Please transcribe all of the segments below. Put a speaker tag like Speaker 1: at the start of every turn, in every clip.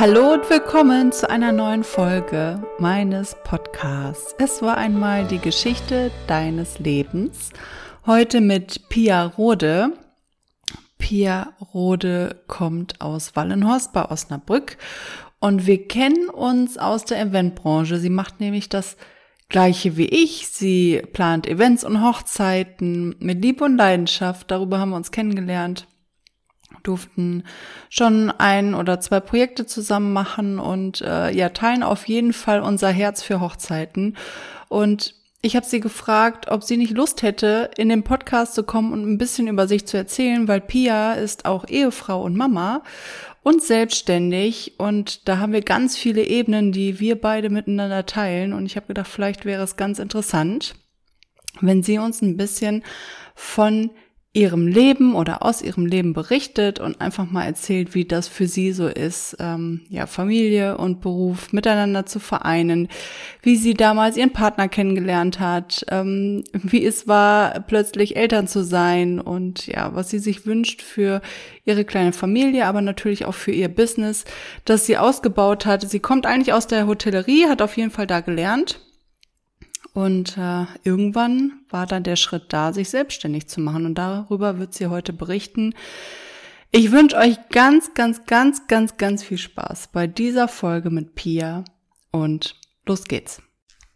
Speaker 1: Hallo und willkommen zu einer neuen Folge meines Podcasts. Es war einmal die Geschichte deines Lebens. Heute mit Pia Rode. Pia Rode kommt aus Wallenhorst bei Osnabrück und wir kennen uns aus der Eventbranche. Sie macht nämlich das gleiche wie ich. Sie plant Events und Hochzeiten mit Liebe und Leidenschaft. Darüber haben wir uns kennengelernt durften schon ein oder zwei Projekte zusammen machen und äh, ja, teilen auf jeden Fall unser Herz für Hochzeiten. Und ich habe sie gefragt, ob sie nicht Lust hätte, in den Podcast zu kommen und ein bisschen über sich zu erzählen, weil Pia ist auch Ehefrau und Mama und selbstständig und da haben wir ganz viele Ebenen, die wir beide miteinander teilen und ich habe gedacht, vielleicht wäre es ganz interessant, wenn sie uns ein bisschen von ihrem Leben oder aus ihrem Leben berichtet und einfach mal erzählt, wie das für sie so ist, ähm, ja, Familie und Beruf miteinander zu vereinen, wie sie damals ihren Partner kennengelernt hat, ähm, wie es war, plötzlich Eltern zu sein und ja, was sie sich wünscht für ihre kleine Familie, aber natürlich auch für ihr Business, das sie ausgebaut hat. Sie kommt eigentlich aus der Hotellerie, hat auf jeden Fall da gelernt und äh, irgendwann war dann der Schritt da, sich selbstständig zu machen. Und darüber wird sie heute berichten. Ich wünsche euch ganz, ganz, ganz, ganz, ganz viel Spaß bei dieser Folge mit Pia. Und los geht's.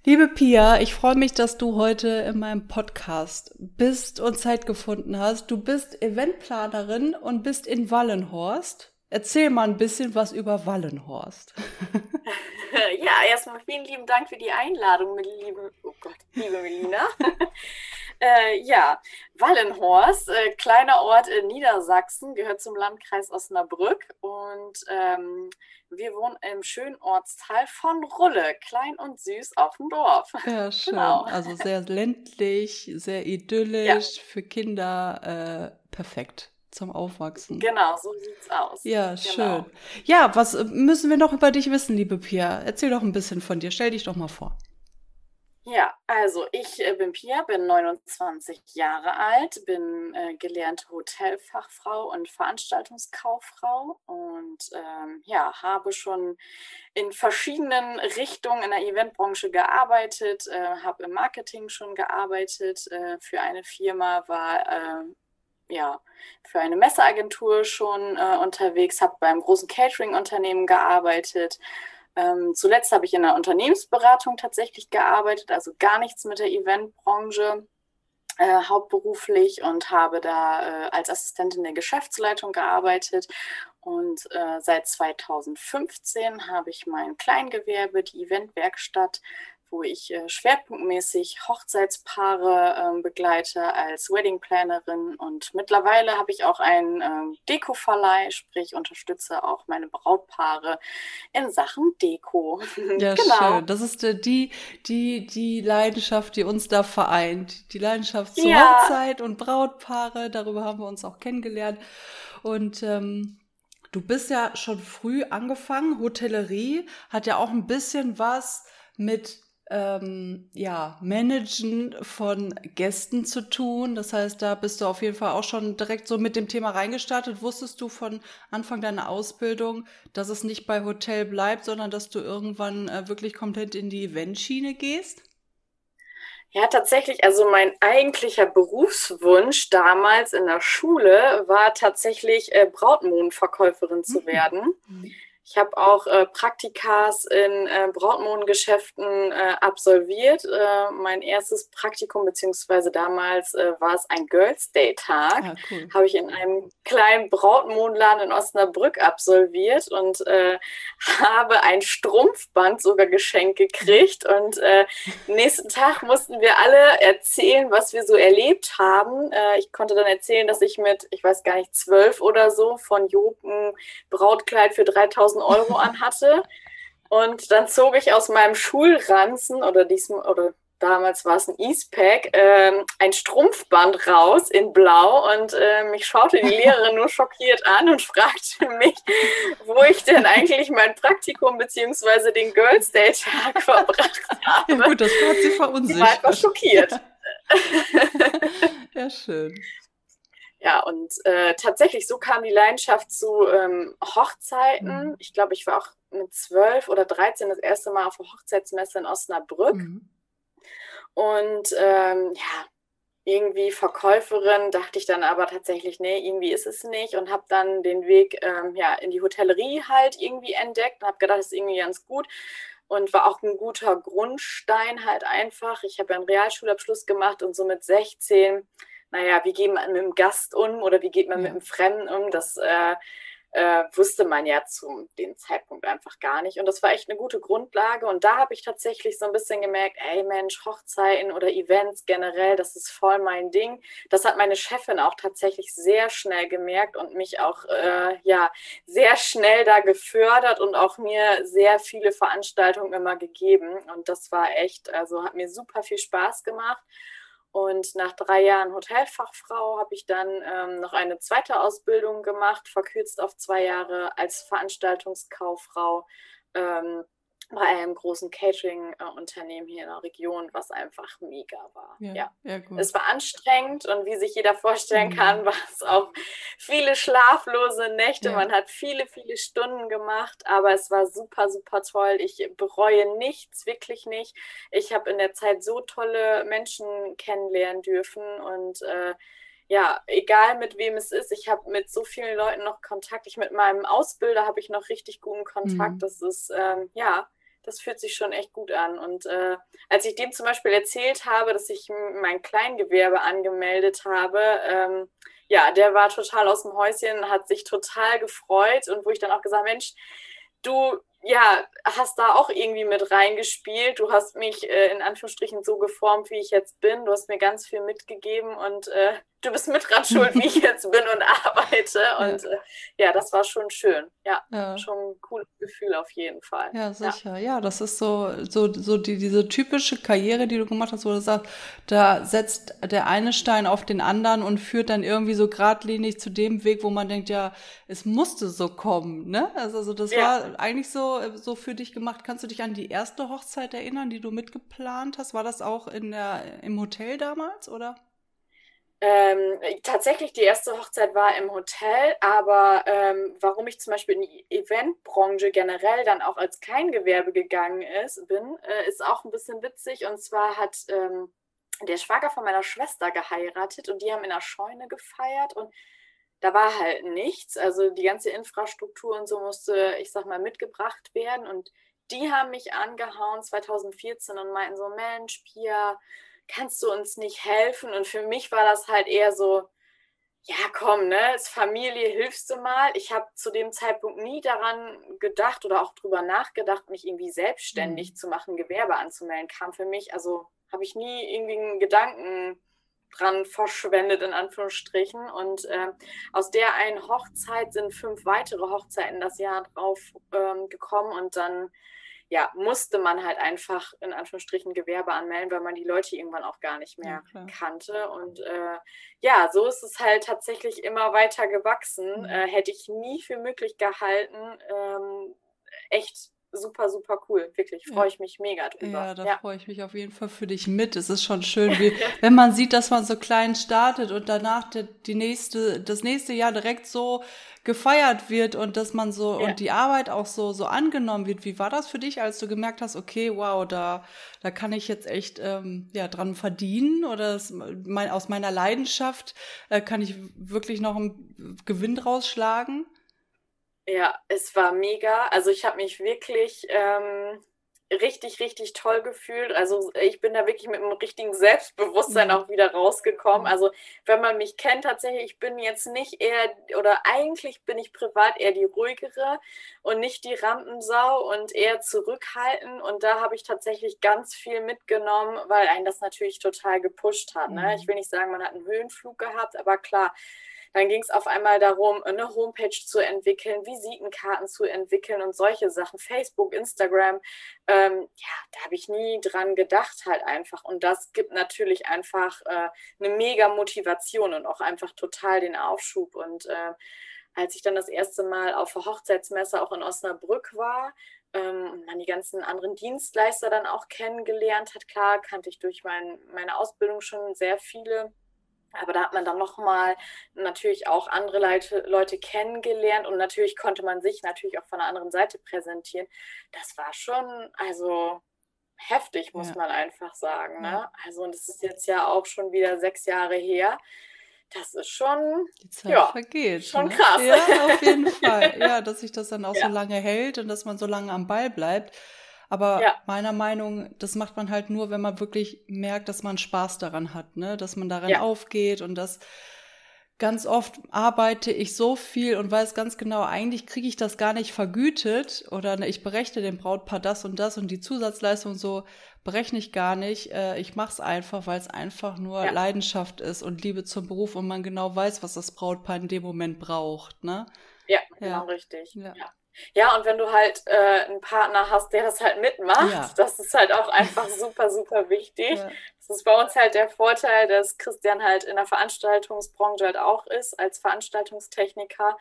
Speaker 1: Liebe Pia, ich freue mich, dass du heute in meinem Podcast bist und Zeit gefunden hast. Du bist Eventplanerin und bist in Wallenhorst. Erzähl mal ein bisschen was über Wallenhorst.
Speaker 2: ja, erstmal vielen lieben Dank für die Einladung, liebe, oh Gott, liebe Melina. äh, ja, Wallenhorst, äh, kleiner Ort in Niedersachsen, gehört zum Landkreis Osnabrück und ähm, wir wohnen im schönen Ortsteil von Rulle, klein und süß auf dem Dorf.
Speaker 1: Ja, schön. Genau. Also sehr ländlich, sehr idyllisch, ja. für Kinder äh, perfekt zum Aufwachsen.
Speaker 2: Genau, so sieht's aus.
Speaker 1: Ja, genau. schön. Ja, was äh, müssen wir noch über dich wissen, liebe Pia? Erzähl doch ein bisschen von dir. Stell dich doch mal vor.
Speaker 2: Ja, also ich äh, bin Pia, bin 29 Jahre alt, bin äh, gelernte Hotelfachfrau und Veranstaltungskauffrau und ähm, ja, habe schon in verschiedenen Richtungen in der Eventbranche gearbeitet, äh, habe im Marketing schon gearbeitet äh, für eine Firma, war äh, ja, für eine Messeagentur schon äh, unterwegs, habe beim großen Catering-Unternehmen gearbeitet. Ähm, zuletzt habe ich in der Unternehmensberatung tatsächlich gearbeitet, also gar nichts mit der Eventbranche. Äh, hauptberuflich und habe da äh, als Assistentin der Geschäftsleitung gearbeitet. Und äh, seit 2015 habe ich mein Kleingewerbe, die Eventwerkstatt, wo ich äh, schwerpunktmäßig Hochzeitspaare äh, begleite als Wedding Plannerin und mittlerweile habe ich auch einen äh, Deko-Verleih, sprich unterstütze auch meine Brautpaare in Sachen Deko.
Speaker 1: Ja, genau. schön. Das ist äh, die, die, die Leidenschaft, die uns da vereint. Die Leidenschaft zur ja. Hochzeit und Brautpaare, darüber haben wir uns auch kennengelernt. Und ähm, du bist ja schon früh angefangen. Hotellerie hat ja auch ein bisschen was mit ähm, ja, Managen von Gästen zu tun. Das heißt, da bist du auf jeden Fall auch schon direkt so mit dem Thema reingestartet. Wusstest du von Anfang deiner Ausbildung, dass es nicht bei Hotel bleibt, sondern dass du irgendwann äh, wirklich komplett in die Eventschiene gehst?
Speaker 2: Ja, tatsächlich. Also mein eigentlicher Berufswunsch damals in der Schule war tatsächlich äh, Brautmodenverkäuferin zu mhm. werden. Mhm. Ich habe auch äh, Praktikas in äh, Brautmodengeschäften äh, absolviert. Äh, mein erstes Praktikum, beziehungsweise damals äh, war es ein Girls Day Tag, ah, cool. habe ich in einem kleinen Brautmodenladen in Osnabrück absolviert und äh, habe ein Strumpfband sogar geschenkt gekriegt. Und nächsten Tag mussten wir alle erzählen, was wir so erlebt haben. ich konnte dann erzählen, dass ich mit, ich weiß gar nicht, zwölf oder so von Job ein Brautkleid für 3000 1000 Euro anhatte. Und dann zog ich aus meinem Schulranzen oder diesem oder damals war es ein Eastpack, ähm, ein Strumpfband raus in Blau und äh, mich schaute die Lehrerin nur schockiert an und fragte mich, wo ich denn eigentlich mein Praktikum bzw. den Girls Day Tag verbracht habe.
Speaker 1: Ja gut, das hat sie verunsichert.
Speaker 2: Ich war schockiert.
Speaker 1: ja, schön.
Speaker 2: Ja, und äh, tatsächlich, so kam die Leidenschaft zu ähm, Hochzeiten. Mhm. Ich glaube, ich war auch mit zwölf oder dreizehn das erste Mal auf der Hochzeitsmesse in Osnabrück. Mhm. Und ähm, ja, irgendwie Verkäuferin, dachte ich dann aber tatsächlich, nee, irgendwie ist es nicht und habe dann den Weg ähm, ja, in die Hotellerie halt irgendwie entdeckt und habe gedacht, das ist irgendwie ganz gut und war auch ein guter Grundstein halt einfach. Ich habe ja einen Realschulabschluss gemacht und so mit 16, naja, wie geht man mit dem Gast um oder wie geht man ja. mit dem Fremden um, das äh, äh, wusste man ja zu dem Zeitpunkt einfach gar nicht. Und das war echt eine gute Grundlage. Und da habe ich tatsächlich so ein bisschen gemerkt, ey Mensch, Hochzeiten oder Events generell, das ist voll mein Ding. Das hat meine Chefin auch tatsächlich sehr schnell gemerkt und mich auch äh, ja sehr schnell da gefördert und auch mir sehr viele Veranstaltungen immer gegeben. Und das war echt, also hat mir super viel Spaß gemacht. Und nach drei Jahren Hotelfachfrau habe ich dann ähm, noch eine zweite Ausbildung gemacht, verkürzt auf zwei Jahre als Veranstaltungskauffrau. Ähm, bei einem großen Catering-Unternehmen hier in der Region, was einfach mega war. Ja, ja. ja es war anstrengend und wie sich jeder vorstellen mhm. kann, war es auch viele schlaflose Nächte. Ja. Man hat viele, viele Stunden gemacht, aber es war super, super toll. Ich bereue nichts, wirklich nicht. Ich habe in der Zeit so tolle Menschen kennenlernen dürfen und äh, ja, egal mit wem es ist, ich habe mit so vielen Leuten noch Kontakt. Ich mit meinem Ausbilder habe ich noch richtig guten Kontakt. Mhm. Das ist ähm, ja das fühlt sich schon echt gut an. Und äh, als ich dem zum Beispiel erzählt habe, dass ich mein Kleingewerbe angemeldet habe, ähm, ja, der war total aus dem Häuschen, hat sich total gefreut und wo ich dann auch gesagt, Mensch, du ja, hast da auch irgendwie mit reingespielt. Du hast mich äh, in Anführungsstrichen so geformt, wie ich jetzt bin. Du hast mir ganz viel mitgegeben und äh, du bist mit dran schuld, wie ich jetzt bin und arbeite. Und ja, äh, ja das war schon schön. Ja, ja, schon ein cooles Gefühl auf jeden Fall.
Speaker 1: Ja, sicher. Ja, ja das ist so, so, so die, diese typische Karriere, die du gemacht hast, wo du sagst, da setzt der eine Stein auf den anderen und führt dann irgendwie so geradlinig zu dem Weg, wo man denkt, ja, es musste so kommen. Ne? Also, also das war eigentlich so so, für dich gemacht? Kannst du dich an die erste Hochzeit erinnern, die du mitgeplant hast? War das auch in der, im Hotel damals, oder?
Speaker 2: Ähm, tatsächlich, die erste Hochzeit war im Hotel, aber ähm, warum ich zum Beispiel in die Eventbranche generell dann auch als Kleingewerbe gegangen ist, bin, äh, ist auch ein bisschen witzig. Und zwar hat ähm, der Schwager von meiner Schwester geheiratet und die haben in der Scheune gefeiert und da war halt nichts. Also die ganze Infrastruktur und so musste, ich sag mal, mitgebracht werden. Und die haben mich angehauen 2014 und meinten so, Mensch, Pia, kannst du uns nicht helfen? Und für mich war das halt eher so, ja, komm, ne, als Familie hilfst du mal. Ich habe zu dem Zeitpunkt nie daran gedacht oder auch drüber nachgedacht, mich irgendwie selbstständig mhm. zu machen, Gewerbe anzumelden. Kam für mich, also habe ich nie irgendwie einen Gedanken dran verschwendet, in Anführungsstrichen. Und äh, aus der einen Hochzeit sind fünf weitere Hochzeiten das Jahr drauf ähm, gekommen und dann ja, musste man halt einfach in Anführungsstrichen Gewerbe anmelden, weil man die Leute irgendwann auch gar nicht mehr ja, kannte. Und äh, ja, so ist es halt tatsächlich immer weiter gewachsen. Mhm. Äh, hätte ich nie für möglich gehalten, ähm, echt super, super cool. Wirklich, freue ich mich mega drüber.
Speaker 1: Ja, da ja. freue ich mich auf jeden Fall für dich mit. Es ist schon schön, wie, wenn man sieht, dass man so klein startet und danach die, die nächste, das nächste Jahr direkt so gefeiert wird und dass man so ja. und die Arbeit auch so so angenommen wird. Wie war das für dich, als du gemerkt hast, okay, wow, da da kann ich jetzt echt ähm, ja dran verdienen oder das, mein, aus meiner Leidenschaft äh, kann ich wirklich noch einen Gewinn rausschlagen?
Speaker 2: Ja, es war mega. Also ich habe mich wirklich ähm, richtig, richtig toll gefühlt. Also ich bin da wirklich mit einem richtigen Selbstbewusstsein mhm. auch wieder rausgekommen. Also wenn man mich kennt, tatsächlich, ich bin jetzt nicht eher, oder eigentlich bin ich privat eher die ruhigere und nicht die Rampensau und eher zurückhaltend. Und da habe ich tatsächlich ganz viel mitgenommen, weil einen das natürlich total gepusht hat. Ne? Ich mhm. will nicht sagen, man hat einen Höhenflug gehabt, aber klar, dann ging es auf einmal darum, eine Homepage zu entwickeln, Visitenkarten zu entwickeln und solche Sachen. Facebook, Instagram, ähm, ja, da habe ich nie dran gedacht halt einfach. Und das gibt natürlich einfach äh, eine mega Motivation und auch einfach total den Aufschub. Und äh, als ich dann das erste Mal auf der Hochzeitsmesse auch in Osnabrück war, ähm, und man die ganzen anderen Dienstleister dann auch kennengelernt hat. Klar, kannte ich durch mein, meine Ausbildung schon sehr viele Aber da hat man dann nochmal natürlich auch andere Leute, Leute kennengelernt und natürlich konnte man sich natürlich auch von der anderen Seite präsentieren. Das war schon, also heftig, muss ja. man einfach sagen. Ne? Also, und das ist jetzt ja auch schon wieder sechs Jahre her. Das ist schon,
Speaker 1: Die Zeit ja, vergeht,
Speaker 2: schon ne? krass.
Speaker 1: Ja, auf jeden Fall. Ja, dass sich das dann auch ja. so lange hält und dass man so lange am Ball bleibt. Aber ja. meiner Meinung, das macht man halt nur, wenn man wirklich merkt, dass man Spaß daran hat, ne? Dass man daran ja. aufgeht und dass ganz oft arbeite ich so viel und weiß ganz genau, eigentlich kriege ich das gar nicht vergütet oder ne, ich berechne dem Brautpaar das und das und die Zusatzleistung so berechne ich gar nicht. Äh, ich mache es einfach, weil es einfach nur ja. Leidenschaft ist und Liebe zum Beruf und man genau weiß, was das Brautpaar in dem Moment braucht. Ne?
Speaker 2: Ja, genau richtig. Ja. ja. Ja, und wenn du halt äh, einen Partner hast, der das halt mitmacht, ja. das ist halt auch einfach super, super wichtig. Ja. Das ist bei uns halt der Vorteil, dass Christian halt in der Veranstaltungsbranche halt auch ist, als Veranstaltungstechniker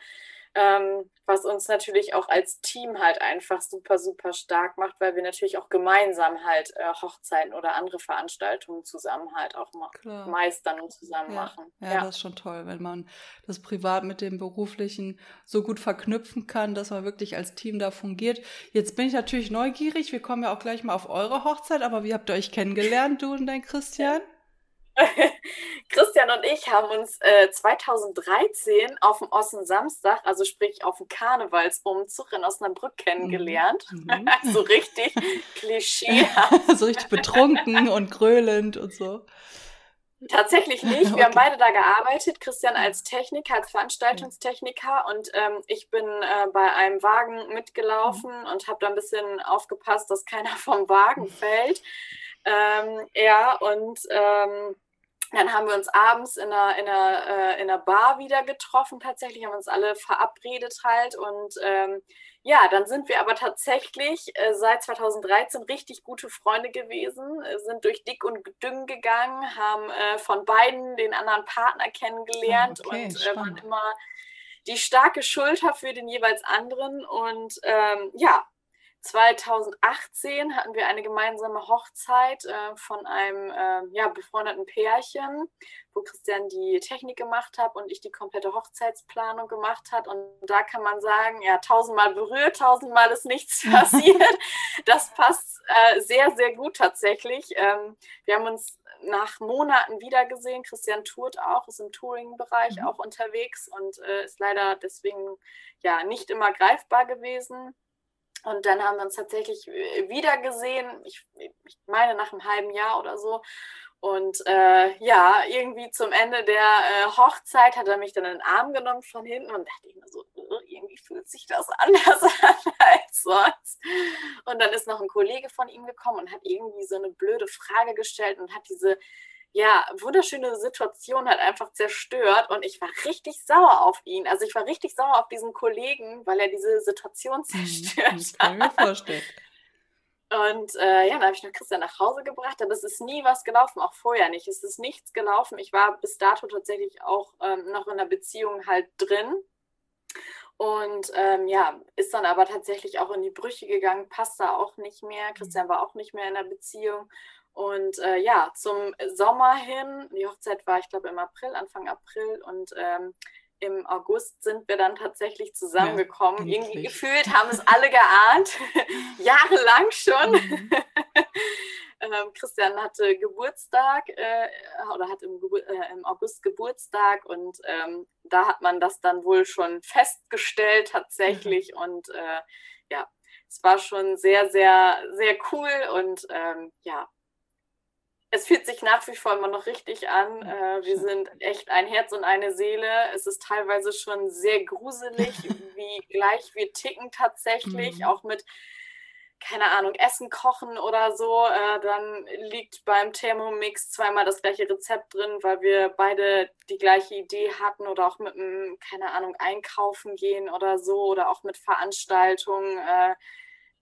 Speaker 2: ähm, was uns natürlich auch als Team halt einfach super, super stark macht, weil wir natürlich auch gemeinsam halt äh, Hochzeiten oder andere Veranstaltungen zusammen halt auch Klar. meistern und zusammen
Speaker 1: ja.
Speaker 2: machen.
Speaker 1: Ja, ja, das ist schon toll, wenn man das privat mit dem beruflichen so gut verknüpfen kann, dass man wirklich als Team da fungiert. Jetzt bin ich natürlich neugierig, wir kommen ja auch gleich mal auf eure Hochzeit, aber wie habt ihr euch kennengelernt, du und dein Christian?
Speaker 2: Christian und ich haben uns äh, 2013 auf dem Ossen Samstag, also sprich auf dem Karnevalsumzug in Osnabrück kennengelernt. Mhm. so richtig Klischee.
Speaker 1: so richtig betrunken und gröhlend und so.
Speaker 2: Tatsächlich nicht. Wir okay. haben beide da gearbeitet. Christian als Techniker, als Veranstaltungstechniker und ähm, ich bin äh, bei einem Wagen mitgelaufen mhm. und habe da ein bisschen aufgepasst, dass keiner vom Wagen fällt. Ähm, ja, und ähm, dann haben wir uns abends in einer, in, einer, äh, in einer Bar wieder getroffen, tatsächlich, haben uns alle verabredet halt. Und ähm, ja, dann sind wir aber tatsächlich äh, seit 2013 richtig gute Freunde gewesen, äh, sind durch dick und dünn gegangen, haben äh, von beiden den anderen Partner kennengelernt ah, okay, und äh, waren immer die starke Schulter für den jeweils anderen. Und ähm, ja, 2018 hatten wir eine gemeinsame Hochzeit äh, von einem äh, ja, befreundeten Pärchen, wo Christian die Technik gemacht hat und ich die komplette Hochzeitsplanung gemacht hat. Und da kann man sagen, ja, tausendmal berührt, tausendmal ist nichts passiert. das passt äh, sehr, sehr gut tatsächlich. Ähm, wir haben uns nach Monaten wiedergesehen. Christian tourt auch, ist im Touring-Bereich mhm. auch unterwegs und äh, ist leider deswegen ja nicht immer greifbar gewesen. Und dann haben wir uns tatsächlich äh, wieder gesehen, ich, ich meine nach einem halben Jahr oder so. Und äh, ja, irgendwie zum Ende der äh, Hochzeit hat er mich dann in den Arm genommen von hinten und dachte ich mir so, irgendwie fühlt sich das anders an als sonst. Und dann ist noch ein Kollege von ihm gekommen und hat irgendwie so eine blöde Frage gestellt und hat diese ja, wunderschöne Situation halt einfach zerstört und ich war richtig sauer auf ihn. Also ich war richtig sauer auf diesen Kollegen, weil er diese Situation mhm, zerstört das kann hat. Mir vorstellen. Und äh, ja, dann habe ich noch Christian nach Hause gebracht, aber es ist nie was gelaufen, auch vorher nicht. Es ist nichts gelaufen. Ich war bis dato tatsächlich auch ähm, noch in der Beziehung halt drin. Und ähm, ja, ist dann aber tatsächlich auch in die Brüche gegangen, passt da auch nicht mehr. Mhm. Christian war auch nicht mehr in der Beziehung. Und äh, ja, zum Sommer hin, die Hochzeit war, ich glaube, im April, Anfang April und ähm, im August sind wir dann tatsächlich zusammengekommen. Ja, Irgendwie gefühlt haben es alle geahnt, jahrelang schon. Mhm. ähm, Christian hatte Geburtstag äh, oder hat im, äh, im, August Geburtstag und ähm, da hat man das dann wohl schon festgestellt tatsächlich. Mhm. Und äh, ja, es war schon sehr, sehr, sehr cool und ähm, ja, es fühlt sich nach wie vor immer noch richtig an. Äh, wir sind echt ein Herz und eine Seele. Es ist teilweise schon sehr gruselig, wie gleich wir ticken tatsächlich, mhm. auch mit keine Ahnung, Essen kochen oder so, äh, dann liegt beim Thermomix zweimal das gleiche Rezept drin, weil wir beide die gleiche Idee hatten oder auch mit einem, keine Ahnung, einkaufen gehen oder so oder auch mit Veranstaltungen. Äh,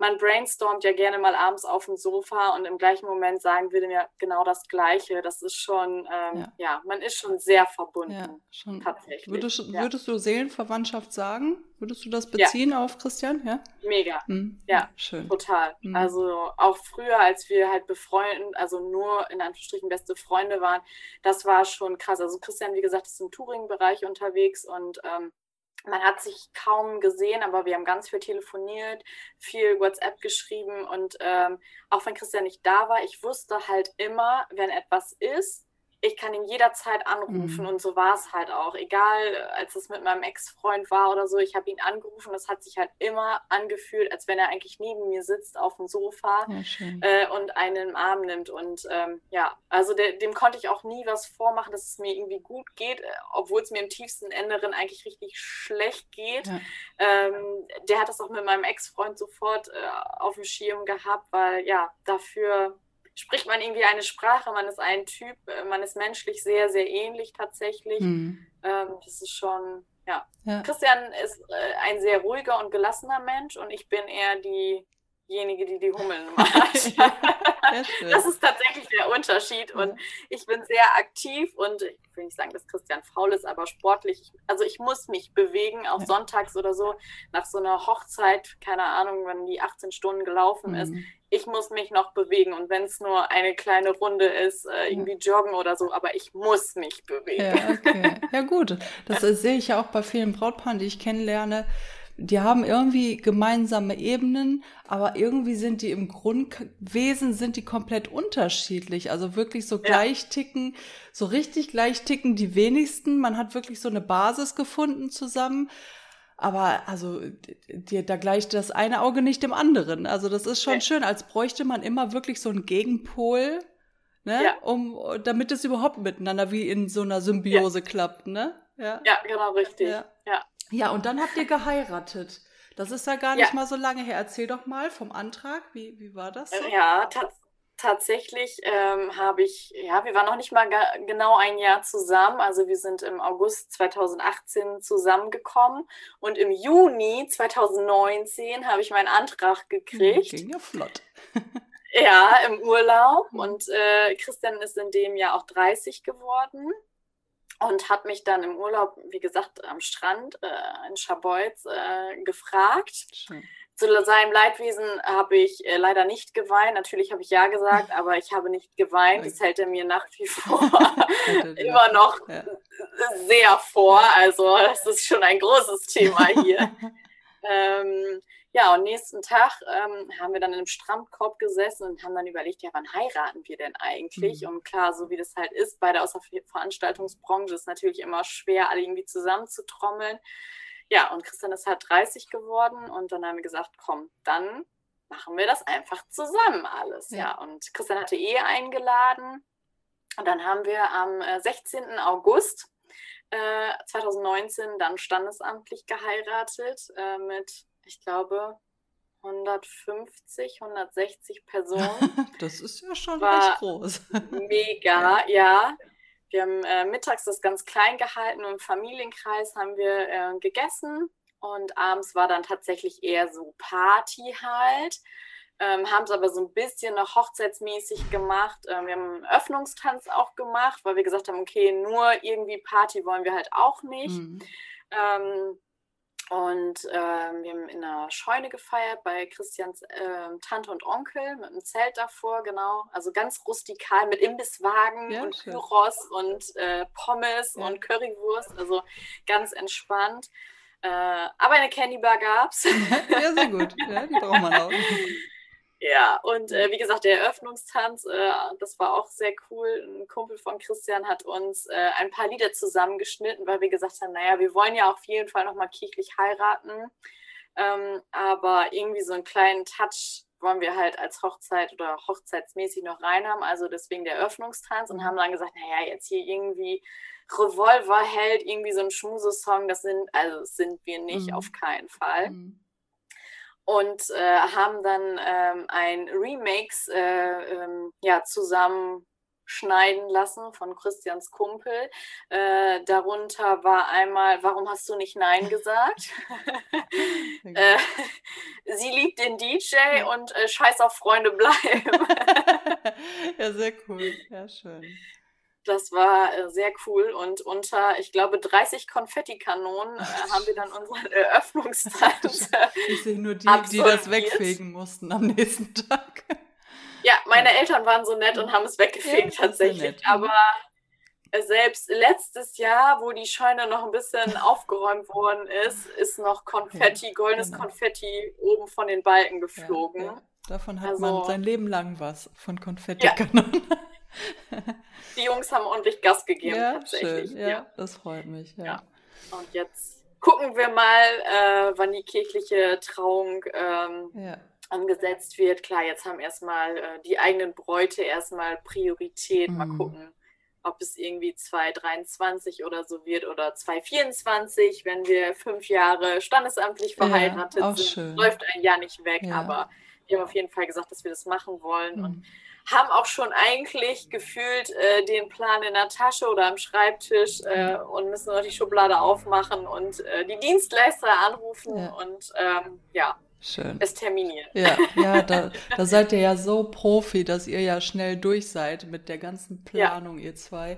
Speaker 2: man brainstormt ja gerne mal abends auf dem Sofa und im gleichen Moment sagen wir mir genau das Gleiche. Das ist schon, ähm, ja. ja. man ist schon sehr verbunden. Ja, schon. Tatsächlich.
Speaker 1: Würdest, ja. würdest du Seelenverwandtschaft sagen? Würdest du das beziehen auf Christian? Ja.
Speaker 2: Mega. Mhm. Ja, schön. Total. Mhm. Also auch früher, als wir halt befreundet, also nur in Anführungsstrichen beste Freunde waren, das war schon krass. Also Christian, wie gesagt, ist im Touring-Bereich unterwegs und ähm, man hat sich kaum gesehen, aber wir haben ganz viel telefoniert, viel WhatsApp geschrieben und ähm, auch wenn Christian nicht da war, ich wusste halt immer, wenn etwas ist, ich kann ihn jederzeit anrufen mhm. und so war es halt auch. Egal, als es mit meinem Ex-Freund war oder so, ich habe ihn angerufen. Das hat sich halt immer angefühlt, als wenn er eigentlich neben mir sitzt auf dem Sofa äh, und einen im Arm nimmt. Und ähm, ja, also de dem konnte ich auch nie was vormachen, dass es mir irgendwie gut geht, äh, obwohl es mir im tiefsten Inneren eigentlich richtig schlecht geht. Ja. Ähm, der hat das auch mit meinem Ex-Freund sofort äh, auf dem Schirm gehabt, weil ja, dafür spricht man irgendwie eine Sprache, man ist ein Typ, äh, man ist menschlich sehr, sehr ähnlich tatsächlich. Mhm. Ähm, das ist schon, ja. ja. Christian ist äh, ein sehr ruhiger und gelassener Mensch und ich bin eher diejenige, die die Hummeln macht. das ist tatsächlich der Unterschied. Und ich bin sehr aktiv und ich will nicht sagen, dass Christian faul ist, aber sportlich. Also ich muss mich bewegen, auch ja. sonntags oder so, nach so einer Hochzeit, keine Ahnung, wenn die 18 Stunden gelaufen mhm. ist ich muss mich noch bewegen und wenn es nur eine kleine Runde ist, äh, irgendwie joggen oder so, aber ich muss mich bewegen.
Speaker 1: Ja, okay. ja gut, das sehe ich ja auch bei vielen Brautpaaren, die ich kennenlerne. Die haben irgendwie gemeinsame Ebenen, aber irgendwie sind die im Grundwesen sind die komplett unterschiedlich. Also wirklich so gleich ticken, so richtig gleich ticken die wenigsten. Man hat wirklich so eine Basis gefunden zusammen. Aber also dir, da gleicht das eine Auge nicht dem anderen. Also das ist schon ja. schön, als bräuchte man immer wirklich so einen Gegenpol, ne? Ja. Um, damit es überhaupt miteinander wie in so einer Symbiose ja. klappt, ne?
Speaker 2: Ja, ja genau, richtig. Ja.
Speaker 1: Ja. Ja, und dann habt ihr geheiratet. Das ist ja gar nicht mal so lange her. Erzähl doch mal vom Antrag. Wie, wie war das? So?
Speaker 2: Ja, tatsächlich tatsächlich ähm, habe ich, ja, wir waren noch nicht mal genau ein Jahr zusammen. Also wir sind im August 2018 zusammengekommen und im Juni 2019 habe ich meinen Antrag gekriegt.
Speaker 1: Ging ja flott.
Speaker 2: ja, im Urlaub. Mhm. Und äh, Christian ist in dem Jahr auch 30 geworden und hat mich dann im Urlaub, wie gesagt, am Strand äh, in Scharbeutz äh, gefragt. Schön zu seinem Leidwesen habe ich äh, leider nicht geweint. Natürlich habe ich ja gesagt, aber ich habe nicht geweint. Das hält er mir nach wie vor immer noch ja. sehr vor. Also das ist schon ein großes Thema hier. ähm, ja, und nächsten Tag ähm, haben wir dann im Strandkorb gesessen und haben dann überlegt, ja, wann heiraten wir denn eigentlich? Mhm. Und klar, so wie das halt ist, bei der Außerveranstaltungsbranche ist natürlich immer schwer, alle irgendwie zusammenzutrommeln. Ja, und Christian ist halt 30 geworden und dann haben wir gesagt, komm, dann machen wir das einfach zusammen alles. Ja, ja. und Christian hatte eh eingeladen. Und dann haben wir am 16. Äh, August äh, 2019 dann standesamtlich geheiratet äh, mit, ich glaube, 150, 160 Personen.
Speaker 1: das ist ja schon War recht groß.
Speaker 2: mega, ja. Wir haben äh, mittags das ganz klein gehalten und im Familienkreis haben wir äh, gegessen und abends war dann tatsächlich eher so Party halt. Ähm, haben es aber so ein bisschen noch hochzeitsmäßig gemacht. Ähm, wir haben einen Öffnungstanz auch gemacht, weil wir gesagt haben, okay, nur irgendwie Party wollen wir halt auch nicht. Mhm. Ähm, und ähm, wir haben in einer Scheune gefeiert bei Christians äh, Tante und Onkel mit einem Zelt davor, genau. Also ganz rustikal mit Imbisswagen ja, und Gyros und äh, Pommes ja. und Currywurst. Also ganz entspannt. Äh, aber eine Candy Bar gab's.
Speaker 1: ja, sehr gut. Ja, die braucht man auch.
Speaker 2: Ja, und äh, wie gesagt, der Eröffnungstanz, äh, das war auch sehr cool. Ein Kumpel von Christian hat uns äh, ein paar Lieder zusammengeschnitten, weil wir gesagt haben, naja, wir wollen ja auf jeden Fall nochmal kirchlich heiraten. Ähm, aber irgendwie so einen kleinen Touch wollen wir halt als Hochzeit oder hochzeitsmäßig noch rein haben. Also deswegen der Eröffnungstanz und haben dann gesagt, naja, jetzt hier irgendwie Revolverheld, irgendwie so ein Schmusesong, das sind, also sind wir nicht, mhm. auf keinen Fall. Mhm und äh, haben dann ähm, ein Remix äh, ähm, ja, zusammen schneiden lassen von Christians Kumpel. Äh, darunter war einmal, warum hast du nicht Nein gesagt? äh, sie liebt den DJ und äh, scheiß auf Freunde bleiben.
Speaker 1: ja, sehr cool. Ja, schön.
Speaker 2: Das war äh, sehr cool und unter, ich glaube, 30 Konfettikanonen äh, haben wir dann unseren Eröffnungstanz.
Speaker 1: ich sehe nur die, die das wegfegen mussten am nächsten Tag.
Speaker 2: Ja, meine Eltern waren so nett und haben es weggefegt ja, tatsächlich. Aber selbst letztes Jahr, wo die Scheune noch ein bisschen aufgeräumt worden ist, ist noch Konfetti, ja, goldenes genau. Konfetti oben von den Balken geflogen. Ja,
Speaker 1: Davon hat also, man sein Leben lang was, von Konfettikanonen.
Speaker 2: Die Jungs haben ordentlich Gas gegeben, tatsächlich.
Speaker 1: Schön. Ja, das freut mich. Ja.
Speaker 2: Und jetzt gucken wir mal, äh, wann die kirchliche Trauung ähm, angesetzt wird. Klar, jetzt haben erstmal äh, die eigenen Bräute erstmal Priorität. Mhm. Mal gucken, ob es irgendwie 2023 oder so wird oder 2024, wenn wir fünf Jahre standesamtlich verheiratet ja, sind. Schön. Läuft ein Jahr nicht weg, ja. aber wir haben auf jeden Fall gesagt, dass wir das machen wollen mhm. und haben auch schon eigentlich gefühlt äh, den Plan in der Tasche oder am Schreibtisch äh, mhm. und müssen noch die Schublade aufmachen und äh, die Dienstleister anrufen ja. und ähm, ja, Schön. Es terminieren.
Speaker 1: Ja, ja da, da seid ihr ja so Profi, dass ihr ja schnell durch seid mit der ganzen Planung, ja. ihr zwei.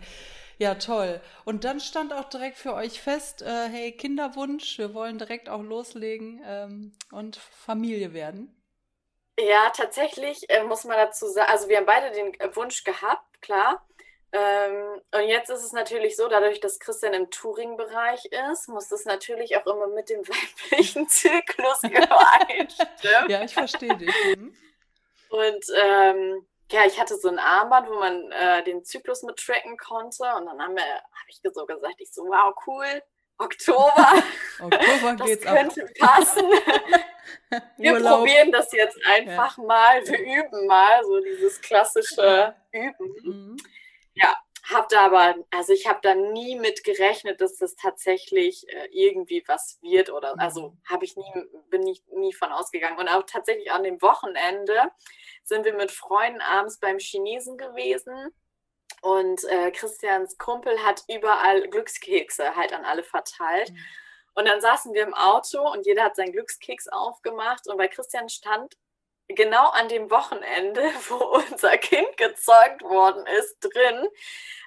Speaker 1: Ja, toll. Und dann stand auch direkt für euch fest, äh, hey, Kinderwunsch, wir wollen direkt auch loslegen ähm, und Familie werden.
Speaker 2: Ja, tatsächlich äh, muss man dazu sagen, also wir haben beide den Wunsch gehabt, klar. Ähm, und jetzt ist es natürlich so, dadurch, dass Christian im Touring-Bereich ist, muss das natürlich auch immer mit dem weiblichen Zyklus übereinstimmen.
Speaker 1: ja, ich verstehe dich. Mhm.
Speaker 2: Und ähm, ja, ich hatte so ein Armband, wo man äh, den Zyklus mit tracken konnte. Und dann habe hab ich so gesagt, ich so, wow, cool, Oktober.
Speaker 1: Oktober das geht's
Speaker 2: könnte ab. passen. Wir Urlaub. probieren das jetzt einfach ja. mal. Wir üben mal, so dieses klassische Üben. Mhm. Ja, habe da aber, also ich habe da nie mit gerechnet, dass das tatsächlich äh, irgendwie was wird oder, mhm. also habe ich nie, bin ich nie von ausgegangen. Und auch tatsächlich an dem Wochenende sind wir mit Freunden abends beim Chinesen gewesen. Und äh, Christians Kumpel hat überall Glückskekse halt an alle verteilt. Mhm. Und dann saßen wir im Auto und jeder hat seinen Glückskeks aufgemacht. Und bei Christian stand genau an dem Wochenende, wo unser Kind gezeugt worden ist, drin.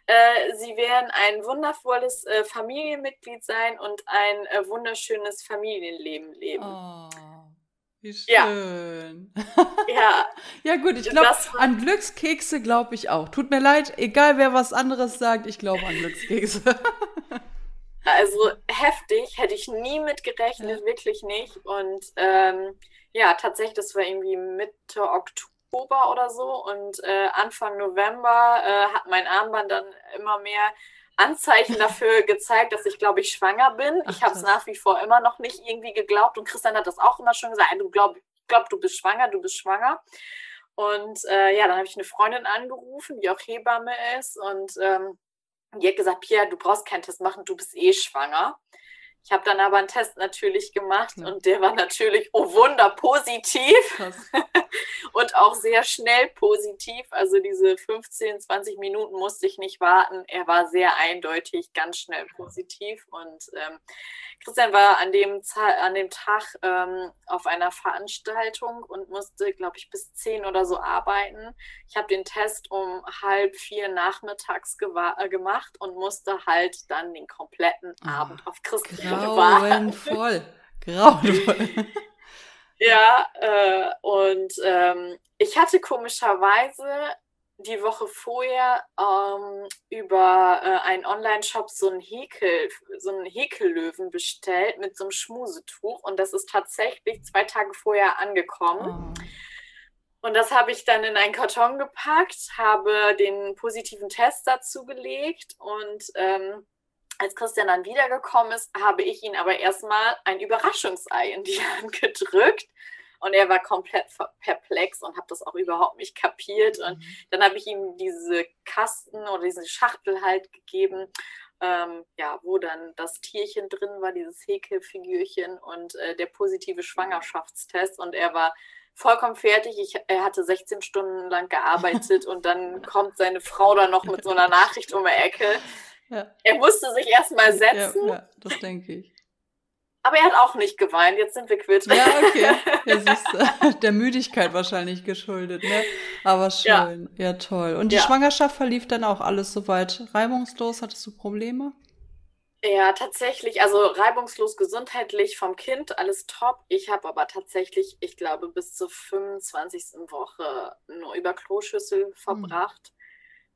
Speaker 2: Äh, sie werden ein wundervolles äh, Familienmitglied sein und ein äh, wunderschönes Familienleben leben.
Speaker 1: Oh, wie schön.
Speaker 2: Ja. ja.
Speaker 1: ja, gut, ich glaube, an Glückskekse glaube ich auch. Tut mir leid, egal wer was anderes sagt, ich glaube an Glückskekse.
Speaker 2: also heftig, hätte ich nie mit gerechnet, ja. wirklich nicht. Und ähm, ja, tatsächlich, das war irgendwie Mitte Oktober oder so und äh, Anfang November äh, hat mein Armband dann immer mehr Anzeichen dafür gezeigt, dass ich, glaube ich, schwanger bin. Ach, ich habe es nach wie vor immer noch nicht irgendwie geglaubt und Christian hat das auch immer schon gesagt, du glaub, glaub, du bist schwanger, du bist schwanger. Und äh, ja, dann habe ich eine Freundin angerufen, die auch Hebamme ist und ähm, die hat gesagt, Pia, du brauchst keinen Test machen, du bist eh schwanger. Ich habe dann aber einen Test natürlich gemacht ja. und der war natürlich, oh Wunder, positiv und auch sehr schnell positiv. Also diese 15, 20 Minuten musste ich nicht warten. Er war sehr eindeutig, ganz schnell positiv und ähm, Christian war an dem, an dem Tag ähm, auf einer Veranstaltung und musste, glaube ich, bis zehn oder so arbeiten. Ich habe den Test um halb vier nachmittags äh, gemacht und musste halt dann den kompletten oh, Abend auf Christian.
Speaker 1: Grauenvoll. Grauenvoll.
Speaker 2: ja, äh, und ähm, ich hatte komischerweise die Woche vorher ähm, über äh, einen Online-Shop so einen Häkel, so einen Häkellöwen bestellt mit so einem Schmusetuch und das ist tatsächlich zwei Tage vorher angekommen. Oh. Und das habe ich dann in einen Karton gepackt, habe den positiven Test dazu gelegt und ähm, als Christian dann wiedergekommen ist, habe ich ihn aber erstmal ein Überraschungsei in die Hand gedrückt und er war komplett perplex und habe das auch überhaupt nicht kapiert. Und mhm. dann habe ich ihm diese Kasten oder diese Schachtel halt gegeben, ähm, ja, wo dann das Tierchen drin war, dieses Häkelfigürchen und äh, der positive Schwangerschaftstest. Und er war vollkommen fertig. Ich, er hatte 16 Stunden lang gearbeitet und dann kommt seine Frau dann noch mit so einer Nachricht um die Ecke. Ja. Er musste sich erstmal setzen.
Speaker 1: Ja, ja, das denke ich.
Speaker 2: Aber er hat auch nicht geweint, jetzt sind wir quitt.
Speaker 1: Ja, okay. Ja, siehst. Der Müdigkeit wahrscheinlich geschuldet, ne? Aber schön. Ja, ja toll. Und die ja. Schwangerschaft verlief dann auch alles soweit reibungslos? Hattest du Probleme?
Speaker 2: Ja, tatsächlich. Also reibungslos gesundheitlich vom Kind, alles top. Ich habe aber tatsächlich, ich glaube, bis zur 25. Woche nur über Kloschüssel hm. verbracht.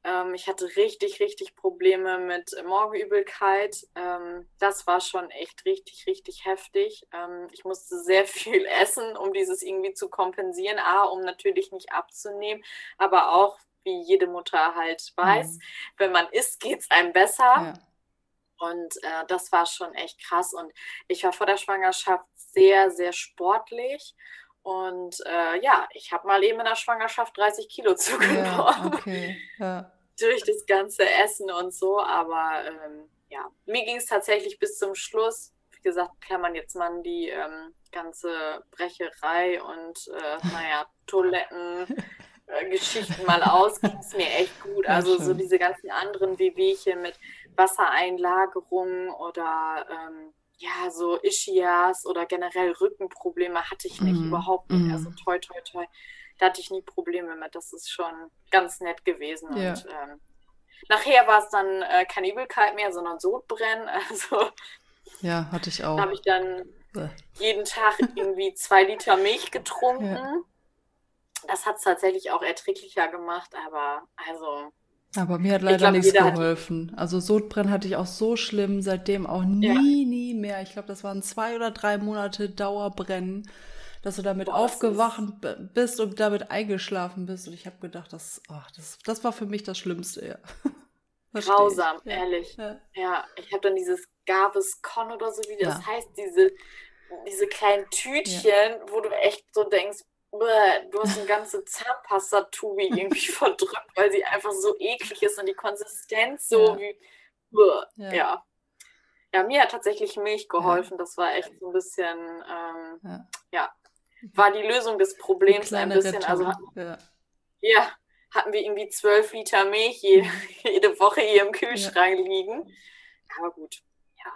Speaker 2: Ähm, ich hatte richtig, richtig Probleme mit Morgenübelkeit. Ähm, das war schon echt richtig, richtig heftig. Ähm, ich musste sehr viel essen, um dieses irgendwie zu kompensieren. A, um natürlich nicht abzunehmen, aber auch, wie jede Mutter halt weiß, mhm. wenn man isst, geht es einem besser. Ja. Und äh, das war schon echt krass. Und ich war vor der Schwangerschaft sehr, sehr sportlich. Und äh, ja, ich habe mal eben in der Schwangerschaft 30 Kilo zugenommen. Ja, okay. ja. Durch das ganze Essen und so. Aber ähm, ja, mir ging es tatsächlich bis zum Schluss. Wie gesagt, man jetzt mal die ähm, ganze Brecherei und äh, naja, Toiletten. Äh, Geschichten mal aus, ging es mir echt gut. Also so diese ganzen anderen Wehwehchen mit Wassereinlagerung oder ähm, ja, so Ischias oder generell Rückenprobleme hatte ich nicht, mm. überhaupt nicht. Mm. Also toi, toi, toi. Da hatte ich nie Probleme mit. Das ist schon ganz nett gewesen. Ja. Und ähm, nachher war es dann äh, keine Übelkeit mehr, sondern Sodbrennen. Also
Speaker 1: ja, hatte ich auch.
Speaker 2: Da habe ich dann jeden Tag irgendwie zwei Liter Milch getrunken. Ja. Das hat es tatsächlich auch erträglicher gemacht, aber also
Speaker 1: aber mir hat leider glaub, nichts geholfen. Also Sodbrennen hatte ich auch so schlimm, seitdem auch nie, ja. nie mehr. Ich glaube, das waren zwei oder drei Monate Dauerbrennen, dass du damit Boah, aufgewacht bist und damit eingeschlafen bist. Und ich habe gedacht, das, oh, das, das war für mich das Schlimmste, ja.
Speaker 2: Grausam, ja. ehrlich. Ja, ja ich habe dann dieses Gaviscon oder so, wie das heißt, diese, diese kleinen Tütchen, wo du echt so denkst, du hast eine ganze Zahnpasta-Tubi irgendwie verdrückt, weil sie einfach so eklig ist und die Konsistenz so ja. wie. Ja. ja. ja. mir hat tatsächlich Milch geholfen. Das war echt so ein bisschen, ähm, ja. ja. war die Lösung des Problems ein bisschen. Rettung. Also ja. ja. hatten wir irgendwie zwölf Liter Milch jede, jede Woche hier im Kühlschrank liegen. Aber gut, ja,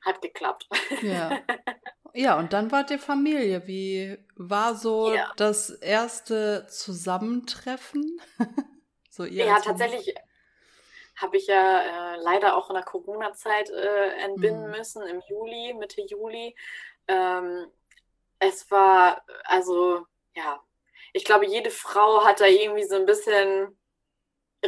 Speaker 2: hat geklappt.
Speaker 1: Ja. Ja, und dann wart ihr Familie. Wie war so ja. das erste Zusammentreffen?
Speaker 2: so ihr ja, tatsächlich habe ich ja äh, leider auch in der Corona-Zeit äh, entbinden mhm. müssen, im Juli, Mitte Juli. Ähm, es war, also, ja, ich glaube, jede Frau hat da irgendwie so ein bisschen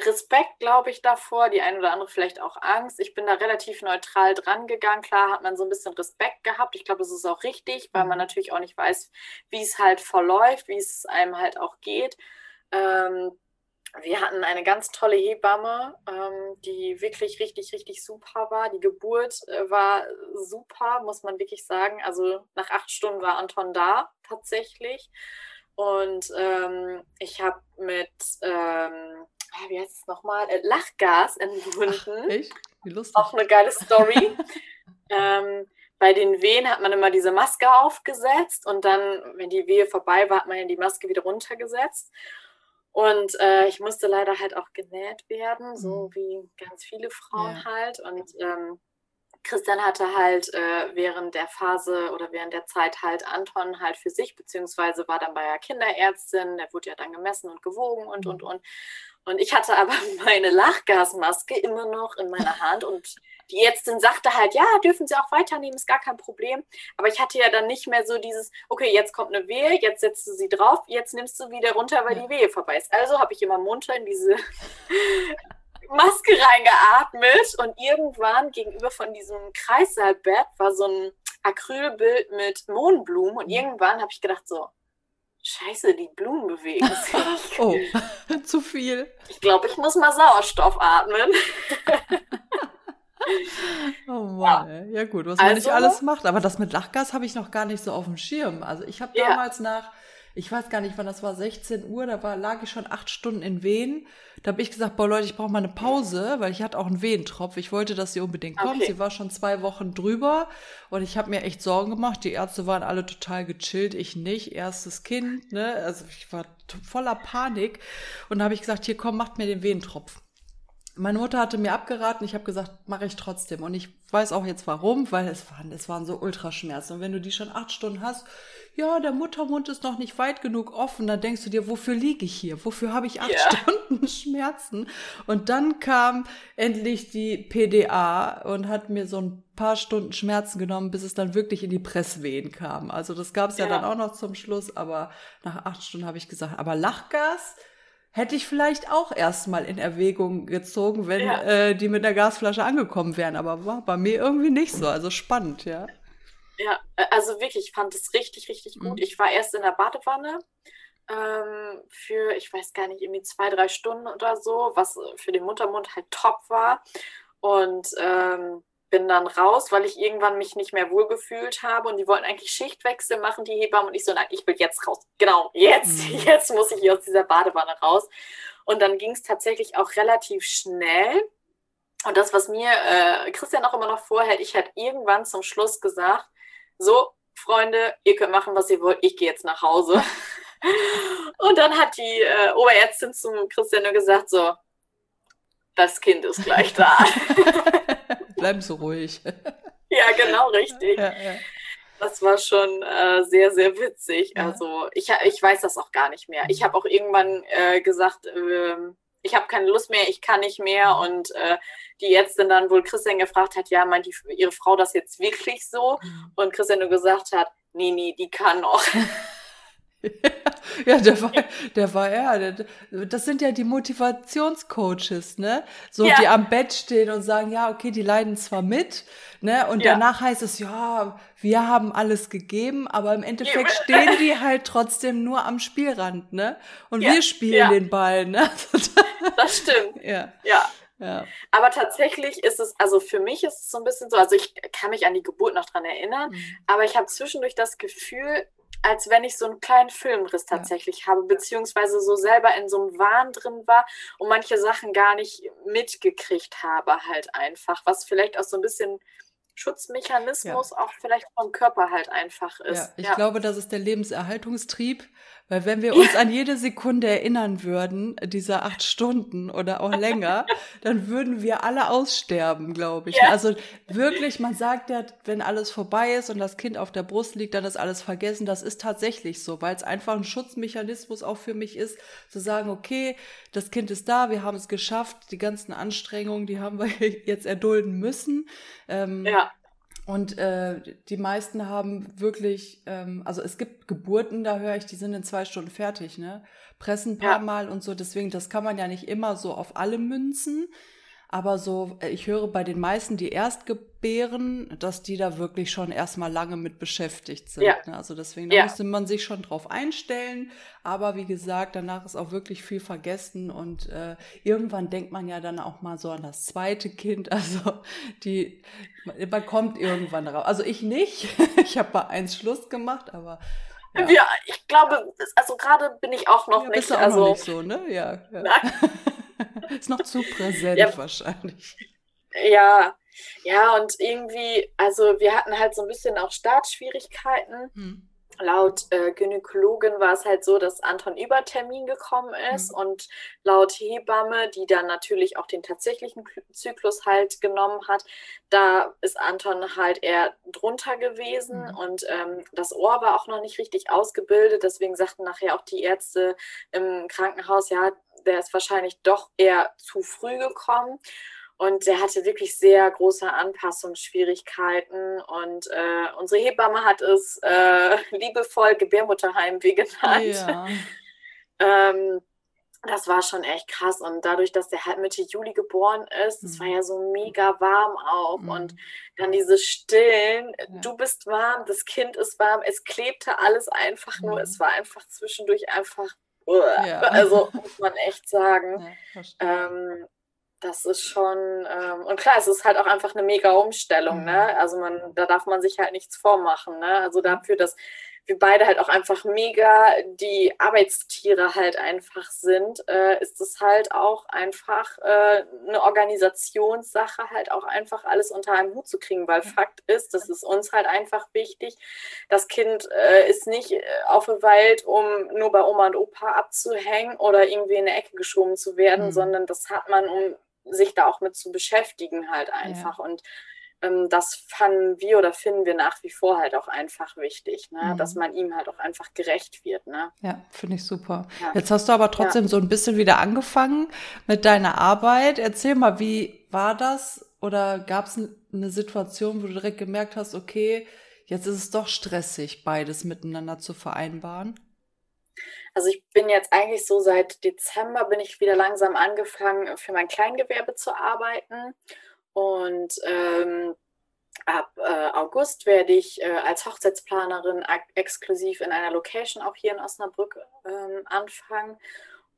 Speaker 2: Respekt, glaube ich, davor, die eine oder andere vielleicht auch Angst. Ich bin da relativ neutral dran gegangen. Klar hat man so ein bisschen Respekt gehabt. Ich glaube, das ist auch richtig, weil man mhm. natürlich auch nicht weiß, wie es halt verläuft, wie es einem halt auch geht. Ähm, wir hatten eine ganz tolle Hebamme, ähm, die wirklich richtig, richtig super war. Die Geburt äh, war super, muss man wirklich sagen. Also nach acht Stunden war Anton da, tatsächlich. Und ähm, ich habe mit ähm, wie heißt es nochmal, äh, Lachgas entwunden. echt? Wie lustig. Auch eine geile Story. ähm, bei den Wehen hat man immer diese Maske aufgesetzt und dann, wenn die Wehe vorbei war, hat man ja die Maske wieder runtergesetzt. Und äh, ich musste leider halt auch genäht werden, so mhm. wie ganz viele Frauen ja. halt. Und ähm, Christian hatte halt äh, während der Phase oder während der Zeit halt Anton halt für sich, beziehungsweise war dann bei der Kinderärztin, der wurde ja dann gemessen und gewogen und, und, mhm. und. Und ich hatte aber meine Lachgasmaske immer noch in meiner Hand und die Ärztin sagte halt, ja, dürfen Sie auch weiternehmen, ist gar kein Problem. Aber ich hatte ja dann nicht mehr so dieses, okay, jetzt kommt eine Wehe, jetzt setzt du sie drauf, jetzt nimmst du wieder runter, weil die Wehe vorbei ist. Also habe ich immer munter in diese Maske reingeatmet und irgendwann gegenüber von diesem Kreissaalbett war so ein Acrylbild mit Mohnblumen und mhm. irgendwann habe ich gedacht so, Scheiße, die Blumen bewegen sich.
Speaker 1: oh, zu viel.
Speaker 2: Ich glaube, ich muss mal Sauerstoff atmen.
Speaker 1: oh Mann, ja. ja gut, was man nicht also alles macht. Aber das mit Lachgas habe ich noch gar nicht so auf dem Schirm. Also ich habe damals ja. nach ich weiß gar nicht, wann das war, 16 Uhr, da war, lag ich schon acht Stunden in Wehen. Da habe ich gesagt, boah Leute, ich brauche mal eine Pause, weil ich hatte auch einen Wehentropf. Ich wollte, dass sie unbedingt kommt. Okay. Sie war schon zwei Wochen drüber und ich habe mir echt Sorgen gemacht. Die Ärzte waren alle total gechillt, ich nicht. Erstes Kind, ne? Also ich war voller Panik und da habe ich gesagt, hier komm, macht mir den Wehentropf. Meine Mutter hatte mir abgeraten, ich habe gesagt, mache ich trotzdem. Und ich weiß auch jetzt warum, weil es waren, es waren so Ultraschmerzen. Und wenn du die schon acht Stunden hast, ja, der Muttermund ist noch nicht weit genug offen, dann denkst du dir, wofür liege ich hier? Wofür habe ich acht yeah. Stunden Schmerzen? Und dann kam endlich die PDA und hat mir so ein paar Stunden Schmerzen genommen, bis es dann wirklich in die Presswehen kam. Also das gab es ja. ja dann auch noch zum Schluss, aber nach acht Stunden habe ich gesagt, aber Lachgas hätte ich vielleicht auch erstmal in Erwägung gezogen, wenn ja. äh, die mit der Gasflasche angekommen wären. Aber war bei mir irgendwie nicht so. Also spannend, ja.
Speaker 2: Ja, äh, also wirklich, ich fand es richtig, richtig gut. Mhm. Ich war erst in der Badewanne ähm, für, ich weiß gar nicht, irgendwie zwei, drei Stunden oder so, was für den Muttermund halt top war. Und ähm, bin dann raus, weil ich irgendwann mich nicht mehr wohlgefühlt habe und die wollten eigentlich Schichtwechsel machen, die Hebammen. Und ich so, nein, ich will jetzt raus. Genau, jetzt, mhm. jetzt muss ich hier aus dieser Badewanne raus. Und dann ging es tatsächlich auch relativ schnell. Und das, was mir äh, Christian auch immer noch vorhält, ich hätte irgendwann zum Schluss gesagt, so, Freunde, ihr könnt machen, was ihr wollt, ich gehe jetzt nach Hause. und dann hat die äh, Oberärztin zum Christian nur gesagt, so, das Kind ist gleich da.
Speaker 1: Bleiben Sie ruhig.
Speaker 2: ja, genau, richtig. Ja, ja. Das war schon äh, sehr, sehr witzig. Ja. Also ich, ich weiß das auch gar nicht mehr. Ich habe auch irgendwann äh, gesagt, äh, ich habe keine Lust mehr, ich kann nicht mehr. Und äh, die Ärztin dann wohl Christian gefragt hat, ja, meint die, ihre Frau das jetzt wirklich so? Mhm. Und Christian nur gesagt hat, nee, nee, die kann noch.
Speaker 1: ja, der war, der war ja, das sind ja die Motivationscoaches, ne? So, ja. die am Bett stehen und sagen, ja, okay, die leiden zwar mit, ne? Und ja. danach heißt es, ja, wir haben alles gegeben, aber im Endeffekt stehen die halt trotzdem nur am Spielrand, ne? Und ja. wir spielen den Ball, ne?
Speaker 2: das stimmt. Ja. Ja. Ja. Aber tatsächlich ist es, also für mich ist es so ein bisschen so, also ich kann mich an die Geburt noch dran erinnern, mhm. aber ich habe zwischendurch das Gefühl, als wenn ich so einen kleinen Filmriss tatsächlich ja. habe, beziehungsweise so selber in so einem Wahn drin war und manche Sachen gar nicht mitgekriegt habe, halt einfach, was vielleicht auch so ein bisschen Schutzmechanismus ja. auch vielleicht vom Körper halt einfach ist. Ja,
Speaker 1: ich glaube, das ist der Lebenserhaltungstrieb, weil wenn wir uns an jede Sekunde erinnern würden, dieser acht Stunden oder auch länger, dann würden wir alle aussterben, glaube ich. Ja. Also wirklich, man sagt ja, wenn alles vorbei ist und das Kind auf der Brust liegt, dann ist alles vergessen. Das ist tatsächlich so, weil es einfach ein Schutzmechanismus auch für mich ist, zu sagen, okay, das Kind ist da, wir haben es geschafft, die ganzen Anstrengungen, die haben wir jetzt erdulden müssen. Ähm, ja. Und äh, die meisten haben wirklich, ähm, also es gibt Geburten, da höre ich, die sind in zwei Stunden fertig, ne? Pressen ein paar ja. Mal und so. Deswegen, das kann man ja nicht immer so auf alle münzen. Aber so, äh, ich höre bei den meisten, die erst gebären, dass die da wirklich schon erstmal lange mit beschäftigt sind. Ja. Ne? Also deswegen, da ja. musste man sich schon drauf einstellen. Aber wie gesagt, danach ist auch wirklich viel vergessen und äh, irgendwann denkt man ja dann auch mal so an das zweite Kind. Also die, man kommt irgendwann darauf. Also ich nicht. ich habe bei eins Schluss gemacht, aber
Speaker 2: ja. ja, ich glaube, also gerade bin ich auch noch ja, nicht. Bist du auch also, noch nicht
Speaker 1: so, ne? Ja. ja. Ist noch zu präsent ja. wahrscheinlich.
Speaker 2: Ja, ja, und irgendwie, also wir hatten halt so ein bisschen auch Startschwierigkeiten. Hm. Laut äh, Gynäkologin war es halt so, dass Anton über Termin gekommen ist mhm. und laut Hebamme, die dann natürlich auch den tatsächlichen Zyklus halt genommen hat, da ist Anton halt eher drunter gewesen mhm. und ähm, das Ohr war auch noch nicht richtig ausgebildet. Deswegen sagten nachher auch die Ärzte im Krankenhaus, ja, der ist wahrscheinlich doch eher zu früh gekommen. Und der hatte wirklich sehr große Anpassungsschwierigkeiten. Und äh, unsere Hebamme hat es äh, liebevoll Gebärmutterheimweh genannt. Ja. ähm, das war schon echt krass. Und dadurch, dass der halt Mitte Juli geboren ist, es mhm. war ja so mega warm auch. Mhm. Und dann diese Stillen, ja. du bist warm, das Kind ist warm, es klebte alles einfach nur. Mhm. Es war einfach zwischendurch einfach ja. Also muss man echt sagen. Ja, ähm, das ist schon, ähm, und klar, es ist halt auch einfach eine mega Umstellung, ne? mhm. ne? Also man, da darf man sich halt nichts vormachen, ne? Also dafür, dass wir beide halt auch einfach mega die Arbeitstiere halt einfach sind, äh, ist es halt auch einfach äh, eine Organisationssache, halt auch einfach alles unter einen Hut zu kriegen, weil Fakt ist, das ist uns halt einfach wichtig. Das Kind äh, ist nicht äh, aufgeweilt, um nur bei Oma und Opa abzuhängen oder irgendwie in eine Ecke geschoben zu werden, mhm. sondern das hat man, um sich da auch mit zu beschäftigen, halt einfach. Ja. Und das fanden wir oder finden wir nach wie vor halt auch einfach wichtig, ne? Mhm. dass man ihm halt auch einfach gerecht wird. Ne?
Speaker 1: Ja, finde ich super. Ja. Jetzt hast du aber trotzdem ja. so ein bisschen wieder angefangen mit deiner Arbeit. Erzähl mal, wie war das? Oder gab es eine Situation, wo du direkt gemerkt hast, okay, jetzt ist es doch stressig, beides miteinander zu vereinbaren?
Speaker 2: Also ich bin jetzt eigentlich so seit Dezember bin ich wieder langsam angefangen, für mein Kleingewerbe zu arbeiten. Und ähm, ab äh, August werde ich äh, als Hochzeitsplanerin exklusiv in einer Location auch hier in Osnabrück ähm, anfangen.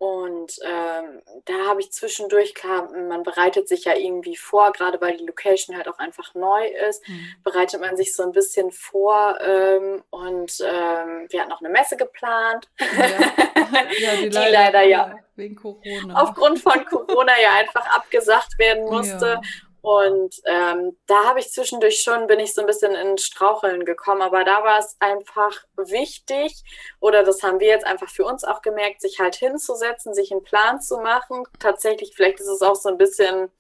Speaker 2: Und ähm, da habe ich zwischendurch, klar, man bereitet sich ja irgendwie vor, gerade weil die Location halt auch einfach neu ist, mhm. bereitet man sich so ein bisschen vor. Ähm, und ähm, wir hatten auch eine Messe geplant, ja. Ja, die, die, leider, leider ja wegen Corona. aufgrund von Corona ja einfach abgesagt werden musste. Ja. Und ähm, da habe ich zwischendurch schon, bin ich so ein bisschen in Straucheln gekommen, aber da war es einfach wichtig, oder das haben wir jetzt einfach für uns auch gemerkt, sich halt hinzusetzen, sich einen Plan zu machen. Tatsächlich, vielleicht ist es auch so ein bisschen,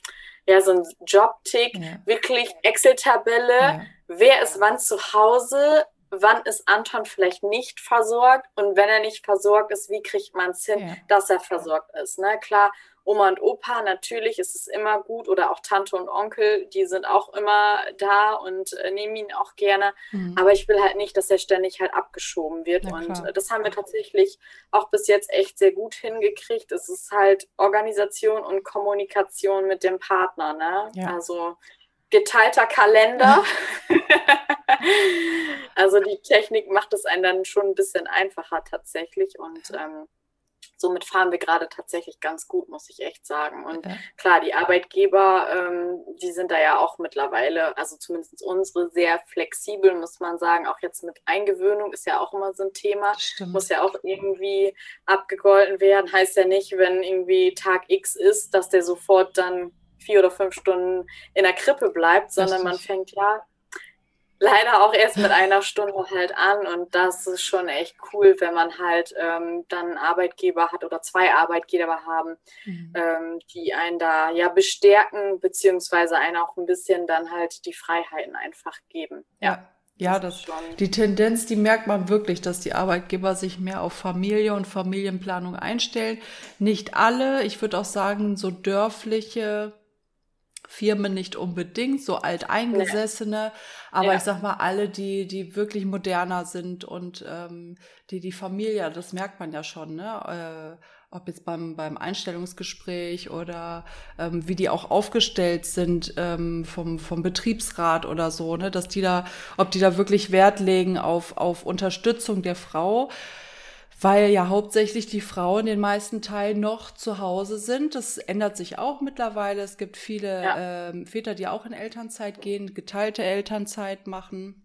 Speaker 2: ja, so ein Jobtick, ja. wirklich Excel-Tabelle, ja. wer ist wann zu Hause, wann ist Anton vielleicht nicht versorgt und wenn er nicht versorgt ist, wie kriegt man es hin, ja. dass er versorgt ist. Ne? Klar, Oma und Opa, natürlich ist es immer gut oder auch Tante und Onkel, die sind auch immer da und äh, nehmen ihn auch gerne. Mhm. Aber ich will halt nicht, dass er ständig halt abgeschoben wird. Ja, und äh, das haben wir tatsächlich auch bis jetzt echt sehr gut hingekriegt. Es ist halt Organisation und Kommunikation mit dem Partner. Ne? Ja. Also geteilter Kalender. also die Technik macht es einen dann schon ein bisschen einfacher tatsächlich. Und ähm, somit fahren wir gerade tatsächlich ganz gut, muss ich echt sagen. Und ja. klar, die Arbeitgeber, ähm, die sind da ja auch mittlerweile, also zumindest unsere, sehr flexibel, muss man sagen. Auch jetzt mit Eingewöhnung ist ja auch immer so ein Thema. Muss ja auch irgendwie abgegolten werden. Heißt ja nicht, wenn irgendwie Tag X ist, dass der sofort dann vier oder fünf Stunden in der Krippe bleibt, sondern Richtig. man fängt ja leider auch erst mit einer Stunde halt an und das ist schon echt cool, wenn man halt ähm, dann einen Arbeitgeber hat oder zwei Arbeitgeber haben, mhm. ähm, die einen da ja bestärken, beziehungsweise einen auch ein bisschen dann halt die Freiheiten einfach geben.
Speaker 1: Ja. Ja, das, das die Tendenz, die merkt man wirklich, dass die Arbeitgeber sich mehr auf Familie und Familienplanung einstellen. Nicht alle, ich würde auch sagen, so dörfliche Firmen nicht unbedingt, so alteingesessene, aber ja. ich sag mal, alle, die, die wirklich moderner sind und ähm, die die Familie, das merkt man ja schon, ne? Äh, ob jetzt beim, beim Einstellungsgespräch oder ähm, wie die auch aufgestellt sind ähm, vom, vom Betriebsrat oder so, ne, dass die da, ob die da wirklich Wert legen auf, auf Unterstützung der Frau weil ja hauptsächlich die Frauen den meisten Teilen noch zu Hause sind. Das ändert sich auch mittlerweile. Es gibt viele ja. ähm, Väter, die auch in Elternzeit gehen, geteilte Elternzeit machen.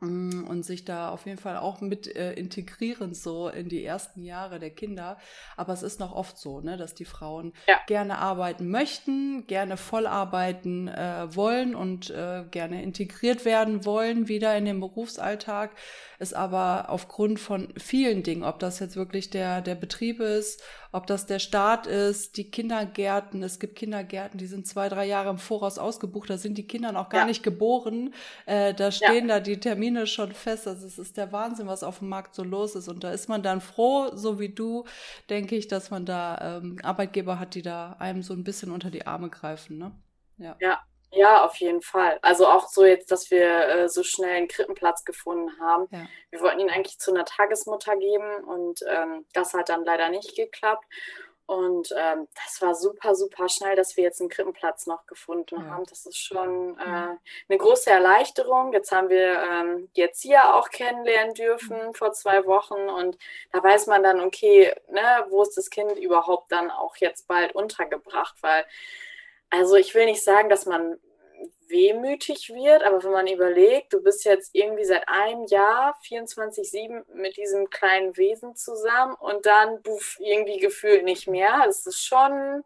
Speaker 1: Mm, und sich da auf jeden Fall auch mit äh, integrieren so in die ersten Jahre der Kinder. Aber es ist noch oft so, ne, dass die Frauen ja. gerne arbeiten möchten, gerne voll arbeiten äh, wollen und äh, gerne integriert werden wollen wieder in den Berufsalltag. Es aber aufgrund von vielen Dingen, ob das jetzt wirklich der der Betrieb ist, ob das der Staat ist, die Kindergärten. Es gibt Kindergärten, die sind zwei, drei Jahre im Voraus ausgebucht. Da sind die Kinder noch gar ja. nicht geboren. Äh, da stehen ja. da die Termine schon fest. Also es ist der Wahnsinn, was auf dem Markt so los ist. Und da ist man dann froh, so wie du, denke ich, dass man da ähm, Arbeitgeber hat, die da einem so ein bisschen unter die Arme greifen. Ne?
Speaker 2: Ja. ja. Ja, auf jeden Fall. Also auch so jetzt, dass wir äh, so schnell einen Krippenplatz gefunden haben. Ja. Wir wollten ihn eigentlich zu einer Tagesmutter geben und ähm, das hat dann leider nicht geklappt. Und ähm, das war super, super schnell, dass wir jetzt einen Krippenplatz noch gefunden ja. haben. Das ist schon äh, eine große Erleichterung. Jetzt haben wir ähm, die Erzieher auch kennenlernen dürfen mhm. vor zwei Wochen. Und da weiß man dann, okay, ne, wo ist das Kind überhaupt dann auch jetzt bald untergebracht? Weil also ich will nicht sagen, dass man wehmütig wird. Aber wenn man überlegt, du bist jetzt irgendwie seit einem Jahr 24-7 mit diesem kleinen Wesen zusammen und dann buff, irgendwie gefühlt nicht mehr. Das ist schon,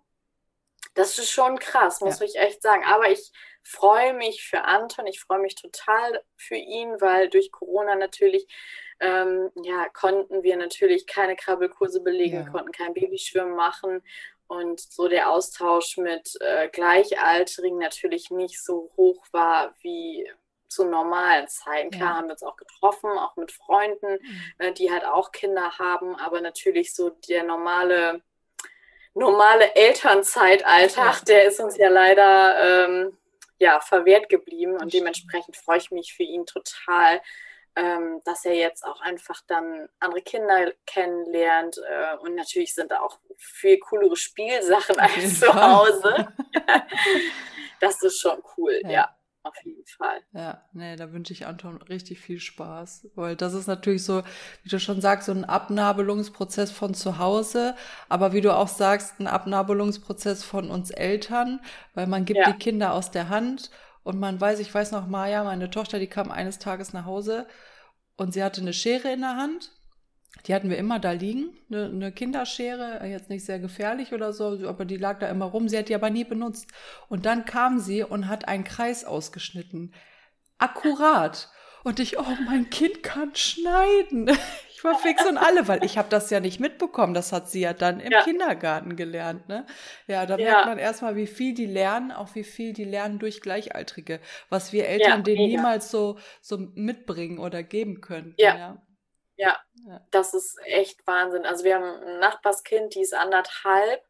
Speaker 2: das ist schon krass, muss ja. ich echt sagen. Aber ich freue mich für Anton, ich freue mich total für ihn, weil durch Corona natürlich ähm, ja, konnten wir natürlich keine Krabbelkurse belegen, ja. konnten kein Babyschwimmen machen und so der Austausch mit äh, Gleichaltrigen natürlich nicht so hoch war wie zu normalen Zeiten. Klar ja. haben wir uns auch getroffen, auch mit Freunden, äh, die halt auch Kinder haben, aber natürlich so der normale, normale Elternzeitalltag, der ist uns ja leider ähm, ja, verwehrt geblieben und dementsprechend freue ich mich für ihn total, ähm, dass er jetzt auch einfach dann andere Kinder kennenlernt. Äh, und natürlich sind da auch viel coolere Spielsachen als zu Hause. das ist schon cool, ja. ja. Auf jeden Fall.
Speaker 1: Ja, nee, da wünsche ich Anton richtig viel Spaß, weil das ist natürlich so, wie du schon sagst, so ein Abnabelungsprozess von zu Hause, aber wie du auch sagst, ein Abnabelungsprozess von uns Eltern, weil man gibt ja. die Kinder aus der Hand und man weiß, ich weiß noch, Maja, meine Tochter, die kam eines Tages nach Hause und sie hatte eine Schere in der Hand. Die hatten wir immer da liegen, eine, eine Kinderschere, jetzt nicht sehr gefährlich oder so, aber die lag da immer rum. Sie hat die aber nie benutzt. Und dann kam sie und hat einen Kreis ausgeschnitten. Akkurat. Und ich, oh, mein Kind kann schneiden. Ich war fix und alle, weil ich habe das ja nicht mitbekommen. Das hat sie ja dann im ja. Kindergarten gelernt. Ne? Ja, da ja. merkt man erstmal, wie viel die lernen, auch wie viel die lernen durch Gleichaltrige, was wir Eltern ja, denen niemals so, so mitbringen oder geben können.
Speaker 2: Ja. ja. das ist echt Wahnsinn. Also wir haben ein Nachbarskind, die ist anderthalb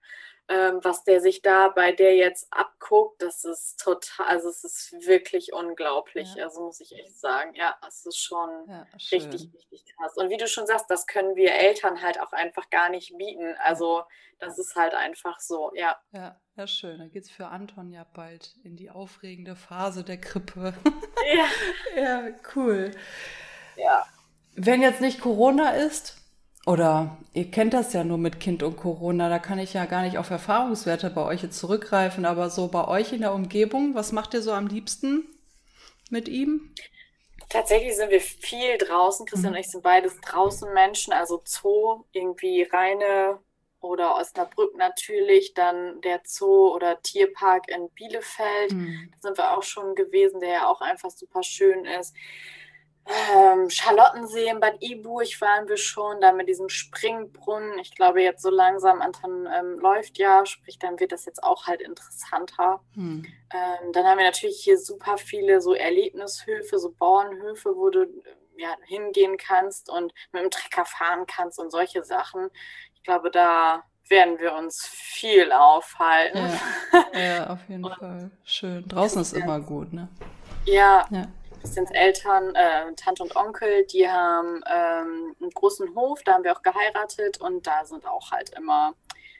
Speaker 2: ähm, was der sich da bei der jetzt abguckt, das ist total, also es ist wirklich unglaublich. Ja. Also muss ich echt sagen, ja, es ist schon ja, richtig, richtig krass. Und wie du schon sagst, das können wir Eltern halt auch einfach gar nicht bieten. Also das ist halt einfach so, ja.
Speaker 1: Ja, ja, schön. Dann geht es für Anton ja bald in die aufregende Phase der Krippe. Ja. ja, cool.
Speaker 2: Ja.
Speaker 1: Wenn jetzt nicht Corona ist, oder ihr kennt das ja nur mit Kind und Corona, da kann ich ja gar nicht auf Erfahrungswerte bei euch jetzt zurückgreifen, aber so bei euch in der Umgebung, was macht ihr so am liebsten mit ihm?
Speaker 2: Tatsächlich sind wir viel draußen. Christian mhm. und ich sind beides draußen Menschen, also Zoo, irgendwie reine oder Osnabrück natürlich, dann der Zoo oder Tierpark in Bielefeld. Mhm. Da sind wir auch schon gewesen, der ja auch einfach super schön ist. Ähm, Charlottensee in Bad Iburg waren wir schon, da mit diesem Springbrunnen. Ich glaube, jetzt so langsam Anton ähm, läuft ja, sprich, dann wird das jetzt auch halt interessanter. Hm. Ähm, dann haben wir natürlich hier super viele so Erlebnishöfe, so Bauernhöfe, wo du ja, hingehen kannst und mit dem Trecker fahren kannst und solche Sachen. Ich glaube, da werden wir uns viel aufhalten.
Speaker 1: Ja, ja auf jeden Fall. Schön. Draußen ist immer gut, ne?
Speaker 2: Ja. ja. Christians Eltern, äh, Tante und Onkel, die haben ähm, einen großen Hof, da haben wir auch geheiratet und da sind auch halt immer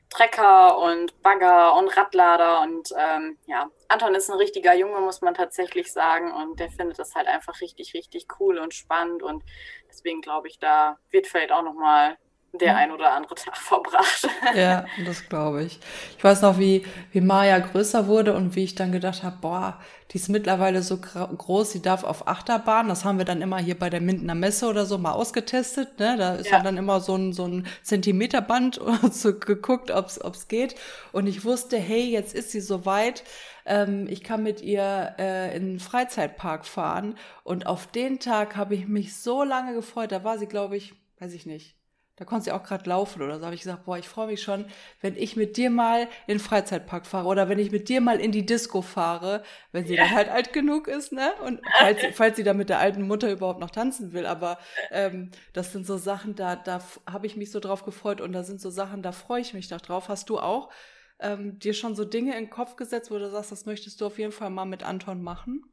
Speaker 2: Trecker und Bagger und Radlader und ähm, ja, Anton ist ein richtiger Junge, muss man tatsächlich sagen und der findet das halt einfach richtig, richtig cool und spannend und deswegen glaube ich, da wird vielleicht auch nochmal der ein oder andere Tag verbracht.
Speaker 1: Ja, das glaube ich. Ich weiß noch, wie, wie Maya größer wurde und wie ich dann gedacht habe, boah, die ist mittlerweile so groß, sie darf auf Achterbahn. Das haben wir dann immer hier bei der Mindener Messe oder so mal ausgetestet. Ne? Da ist ja. dann immer so ein, so ein Zentimeterband und so geguckt, ob es geht. Und ich wusste, hey, jetzt ist sie soweit. Ähm, ich kann mit ihr äh, in den Freizeitpark fahren. Und auf den Tag habe ich mich so lange gefreut. Da war sie, glaube ich, weiß ich nicht, da konnte sie auch gerade laufen oder so. habe ich gesagt, boah, ich freue mich schon, wenn ich mit dir mal in den Freizeitpark fahre oder wenn ich mit dir mal in die Disco fahre, wenn sie ja. dann halt alt genug ist, ne? Und falls, falls sie dann mit der alten Mutter überhaupt noch tanzen will. Aber ähm, das sind so Sachen, da, da habe ich mich so drauf gefreut und da sind so Sachen, da freue ich mich noch drauf. Hast du auch ähm, dir schon so Dinge in den Kopf gesetzt, wo du sagst, das möchtest du auf jeden Fall mal mit Anton machen?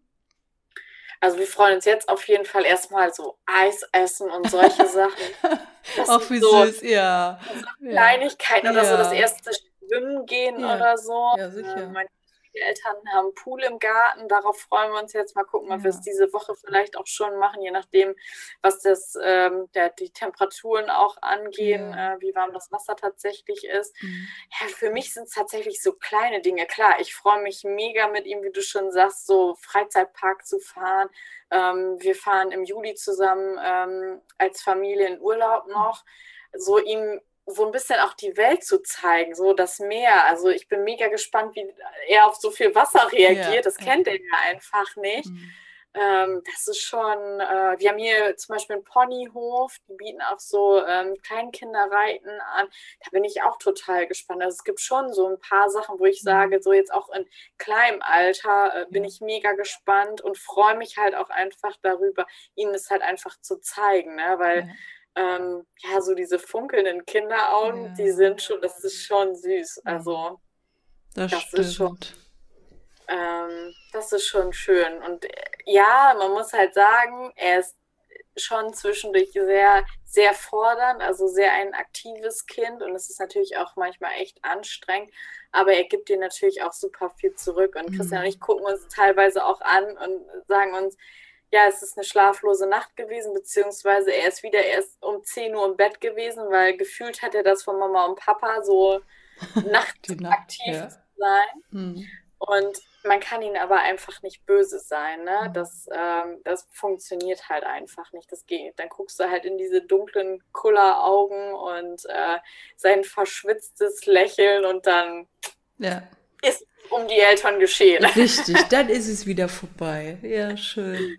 Speaker 2: Also wir freuen uns jetzt auf jeden Fall erstmal so Eis essen und solche Sachen.
Speaker 1: Auch wie so, süß, ja.
Speaker 2: So Kleinigkeiten ja. oder so, das erste Schwimmen gehen ja. oder so.
Speaker 1: Ja, sicher.
Speaker 2: Meine Eltern haben Pool im Garten. Darauf freuen wir uns jetzt mal gucken, ob ja. wir es diese Woche vielleicht auch schon machen, je nachdem, was das, ähm, der, die Temperaturen auch angehen, ja. äh, wie warm das Wasser tatsächlich ist. Mhm. Ja, für mich sind es tatsächlich so kleine Dinge. Klar, ich freue mich mega mit ihm, wie du schon sagst, so Freizeitpark zu fahren. Ähm, wir fahren im Juli zusammen ähm, als Familie in Urlaub noch. So ihm so ein bisschen auch die Welt zu zeigen, so das Meer. Also ich bin mega gespannt, wie er auf so viel Wasser reagiert. Ja, das kennt er ja einfach nicht. Mhm. Ähm, das ist schon, äh, wir haben hier zum Beispiel einen Ponyhof, die bieten auch so ähm, Kleinkinderreiten an. Da bin ich auch total gespannt. Also es gibt schon so ein paar Sachen, wo ich mhm. sage, so jetzt auch in kleinem Alter äh, bin ich mega gespannt und freue mich halt auch einfach darüber, ihnen es halt einfach zu zeigen, ne? weil ja ähm, ja, so diese funkelnden Kinderaugen, ja. die sind schon, das ist schon süß. Also,
Speaker 1: das, das ist schon.
Speaker 2: Ähm, das ist schon schön. Und äh, ja, man muss halt sagen, er ist schon zwischendurch sehr, sehr fordernd, also sehr ein aktives Kind und es ist natürlich auch manchmal echt anstrengend, aber er gibt dir natürlich auch super viel zurück und Christian mhm. und ich gucken uns teilweise auch an und sagen uns, ja, es ist eine schlaflose Nacht gewesen, beziehungsweise er ist wieder erst um 10 Uhr im Bett gewesen, weil gefühlt hat er das von Mama und Papa, so nachtaktiv Nacht, ja. zu sein. Mhm. Und man kann ihn aber einfach nicht böse sein. Ne? Mhm. Das, ähm, das funktioniert halt einfach nicht. Das geht. Dann guckst du halt in diese dunklen Kulleraugen und äh, sein verschwitztes Lächeln und dann ja. Ist um die Eltern geschehen.
Speaker 1: Richtig, dann ist es wieder vorbei. Ja, schön.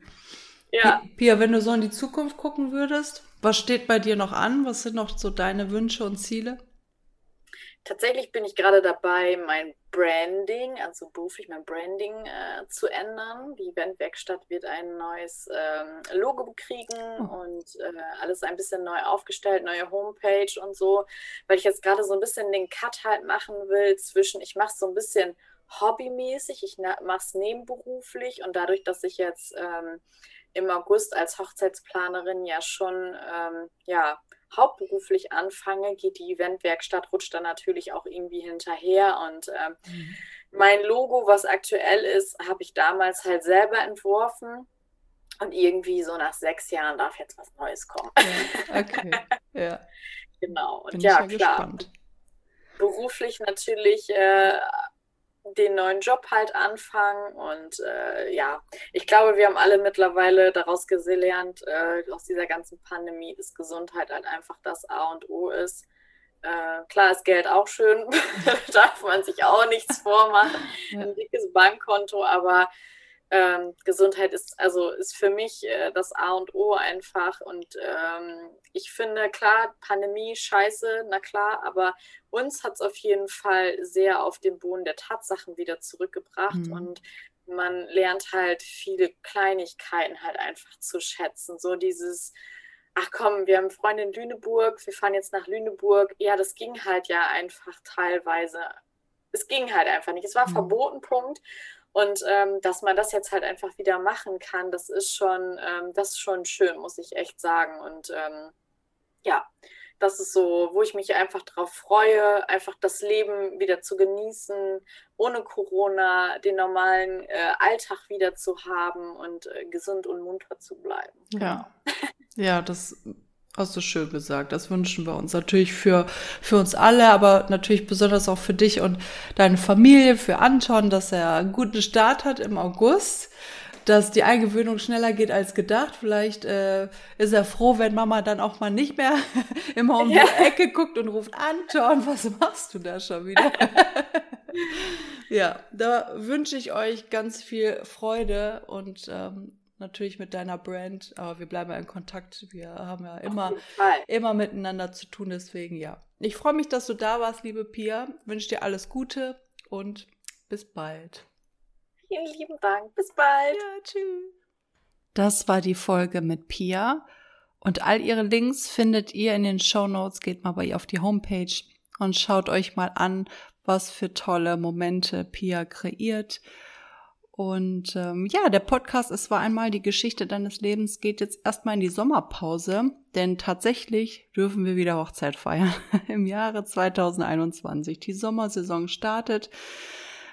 Speaker 1: Ja. Pia, wenn du so in die Zukunft gucken würdest, was steht bei dir noch an? Was sind noch so deine Wünsche und Ziele?
Speaker 2: Tatsächlich bin ich gerade dabei, mein Branding, also beruflich mein Branding äh, zu ändern. Die Eventwerkstatt wird ein neues ähm, Logo kriegen oh. und äh, alles ein bisschen neu aufgestellt, neue Homepage und so, weil ich jetzt gerade so ein bisschen den Cut halt machen will zwischen, ich mache so ein bisschen hobbymäßig, ich mache es nebenberuflich und dadurch, dass ich jetzt ähm, im August als Hochzeitsplanerin ja schon ähm, ja, hauptberuflich anfange, geht die Eventwerkstatt, rutscht dann natürlich auch irgendwie hinterher. Und ähm, mhm. mein Logo, was aktuell ist, habe ich damals halt selber entworfen. Und irgendwie so nach sechs Jahren darf jetzt was Neues kommen.
Speaker 1: Ja, okay, ja.
Speaker 2: genau. Und Bin ja, ja klar. Gespannt. Beruflich natürlich äh, den neuen Job halt anfangen. Und äh, ja, ich glaube, wir haben alle mittlerweile daraus gelernt, äh, aus dieser ganzen Pandemie, dass Gesundheit halt einfach das A und O ist. Äh, klar ist Geld auch schön, darf man sich auch nichts vormachen. Ein dickes Bankkonto, aber ähm, Gesundheit ist also ist für mich äh, das A und O einfach. Und ähm, ich finde, klar, Pandemie, scheiße, na klar, aber uns hat es auf jeden Fall sehr auf den Boden der Tatsachen wieder zurückgebracht mhm. und man lernt halt viele Kleinigkeiten halt einfach zu schätzen. So dieses, ach komm, wir haben Freunde in Lüneburg, wir fahren jetzt nach Lüneburg. Ja, das ging halt ja einfach teilweise. Es ging halt einfach nicht. Es war mhm. verboten, Punkt. Und ähm, dass man das jetzt halt einfach wieder machen kann, das ist schon, ähm, das ist schon schön, muss ich echt sagen. Und ähm, ja, das ist so, wo ich mich einfach darauf freue, einfach das Leben wieder zu genießen, ohne Corona, den normalen äh, Alltag wieder zu haben und äh, gesund und munter zu bleiben.
Speaker 1: Ja, ja, das Hast du schön gesagt. Das wünschen wir uns natürlich für, für uns alle, aber natürlich besonders auch für dich und deine Familie, für Anton, dass er einen guten Start hat im August, dass die Eingewöhnung schneller geht als gedacht. Vielleicht äh, ist er froh, wenn Mama dann auch mal nicht mehr immer um ja. die Ecke guckt und ruft, Anton, was machst du da schon wieder? ja, da wünsche ich euch ganz viel Freude und ähm, natürlich mit deiner Brand, aber wir bleiben ja in Kontakt. Wir haben ja immer, immer miteinander zu tun, deswegen ja. Ich freue mich, dass du da warst, liebe Pia. Wünsche dir alles Gute und bis bald.
Speaker 2: Vielen lieben Dank. Bis bald.
Speaker 1: Ja, tschüss. Das war die Folge mit Pia. Und all ihre Links findet ihr in den Show Notes. Geht mal bei ihr auf die Homepage und schaut euch mal an, was für tolle Momente Pia kreiert. Und ähm, ja, der Podcast Es war einmal die Geschichte deines Lebens geht jetzt erstmal in die Sommerpause, denn tatsächlich dürfen wir wieder Hochzeit feiern im Jahre 2021. Die Sommersaison startet.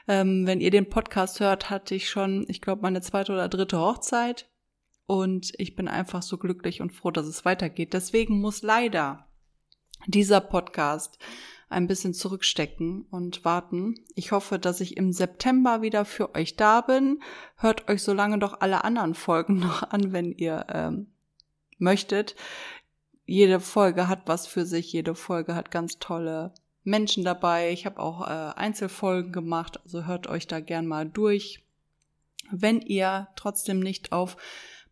Speaker 1: Ähm, wenn ihr den Podcast hört, hatte ich schon, ich glaube, meine zweite oder dritte Hochzeit. Und ich bin einfach so glücklich und froh, dass es weitergeht. Deswegen muss leider dieser Podcast ein bisschen zurückstecken und warten. Ich hoffe, dass ich im September wieder für euch da bin. Hört euch so lange doch alle anderen Folgen noch an, wenn ihr ähm, möchtet. Jede Folge hat was für sich, jede Folge hat ganz tolle Menschen dabei. Ich habe auch äh, Einzelfolgen gemacht, also hört euch da gern mal durch. Wenn ihr trotzdem nicht auf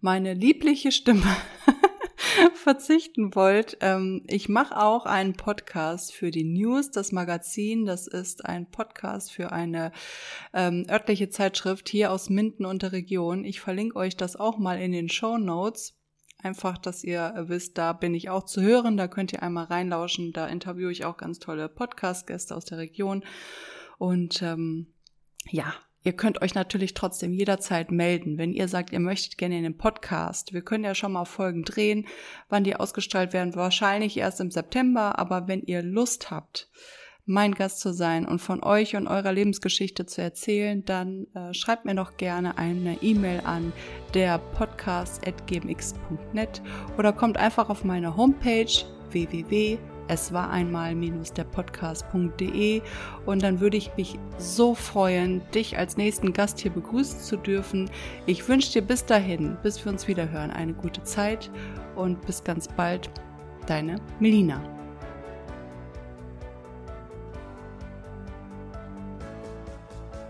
Speaker 1: meine liebliche Stimme verzichten wollt, ähm, ich mache auch einen Podcast für die News, das Magazin. Das ist ein Podcast für eine ähm, örtliche Zeitschrift hier aus Minden und der Region. Ich verlinke euch das auch mal in den Show Notes. Einfach, dass ihr wisst, da bin ich auch zu hören. Da könnt ihr einmal reinlauschen. Da interviewe ich auch ganz tolle Podcast-Gäste aus der Region. Und ähm, ja, Ihr könnt euch natürlich trotzdem jederzeit melden, wenn ihr sagt, ihr möchtet gerne in den Podcast. Wir können ja schon mal Folgen drehen, wann die ausgestrahlt werden. Wahrscheinlich erst im September, aber wenn ihr Lust habt, mein Gast zu sein und von euch und eurer Lebensgeschichte zu erzählen, dann äh, schreibt mir doch gerne eine E-Mail an der podcast.gmx.net oder kommt einfach auf meine Homepage www es war einmal-der Podcast.de und dann würde ich mich so freuen, dich als nächsten Gast hier begrüßen zu dürfen. Ich wünsche dir bis dahin, bis wir uns wieder hören, eine gute Zeit und bis ganz bald, deine Melina.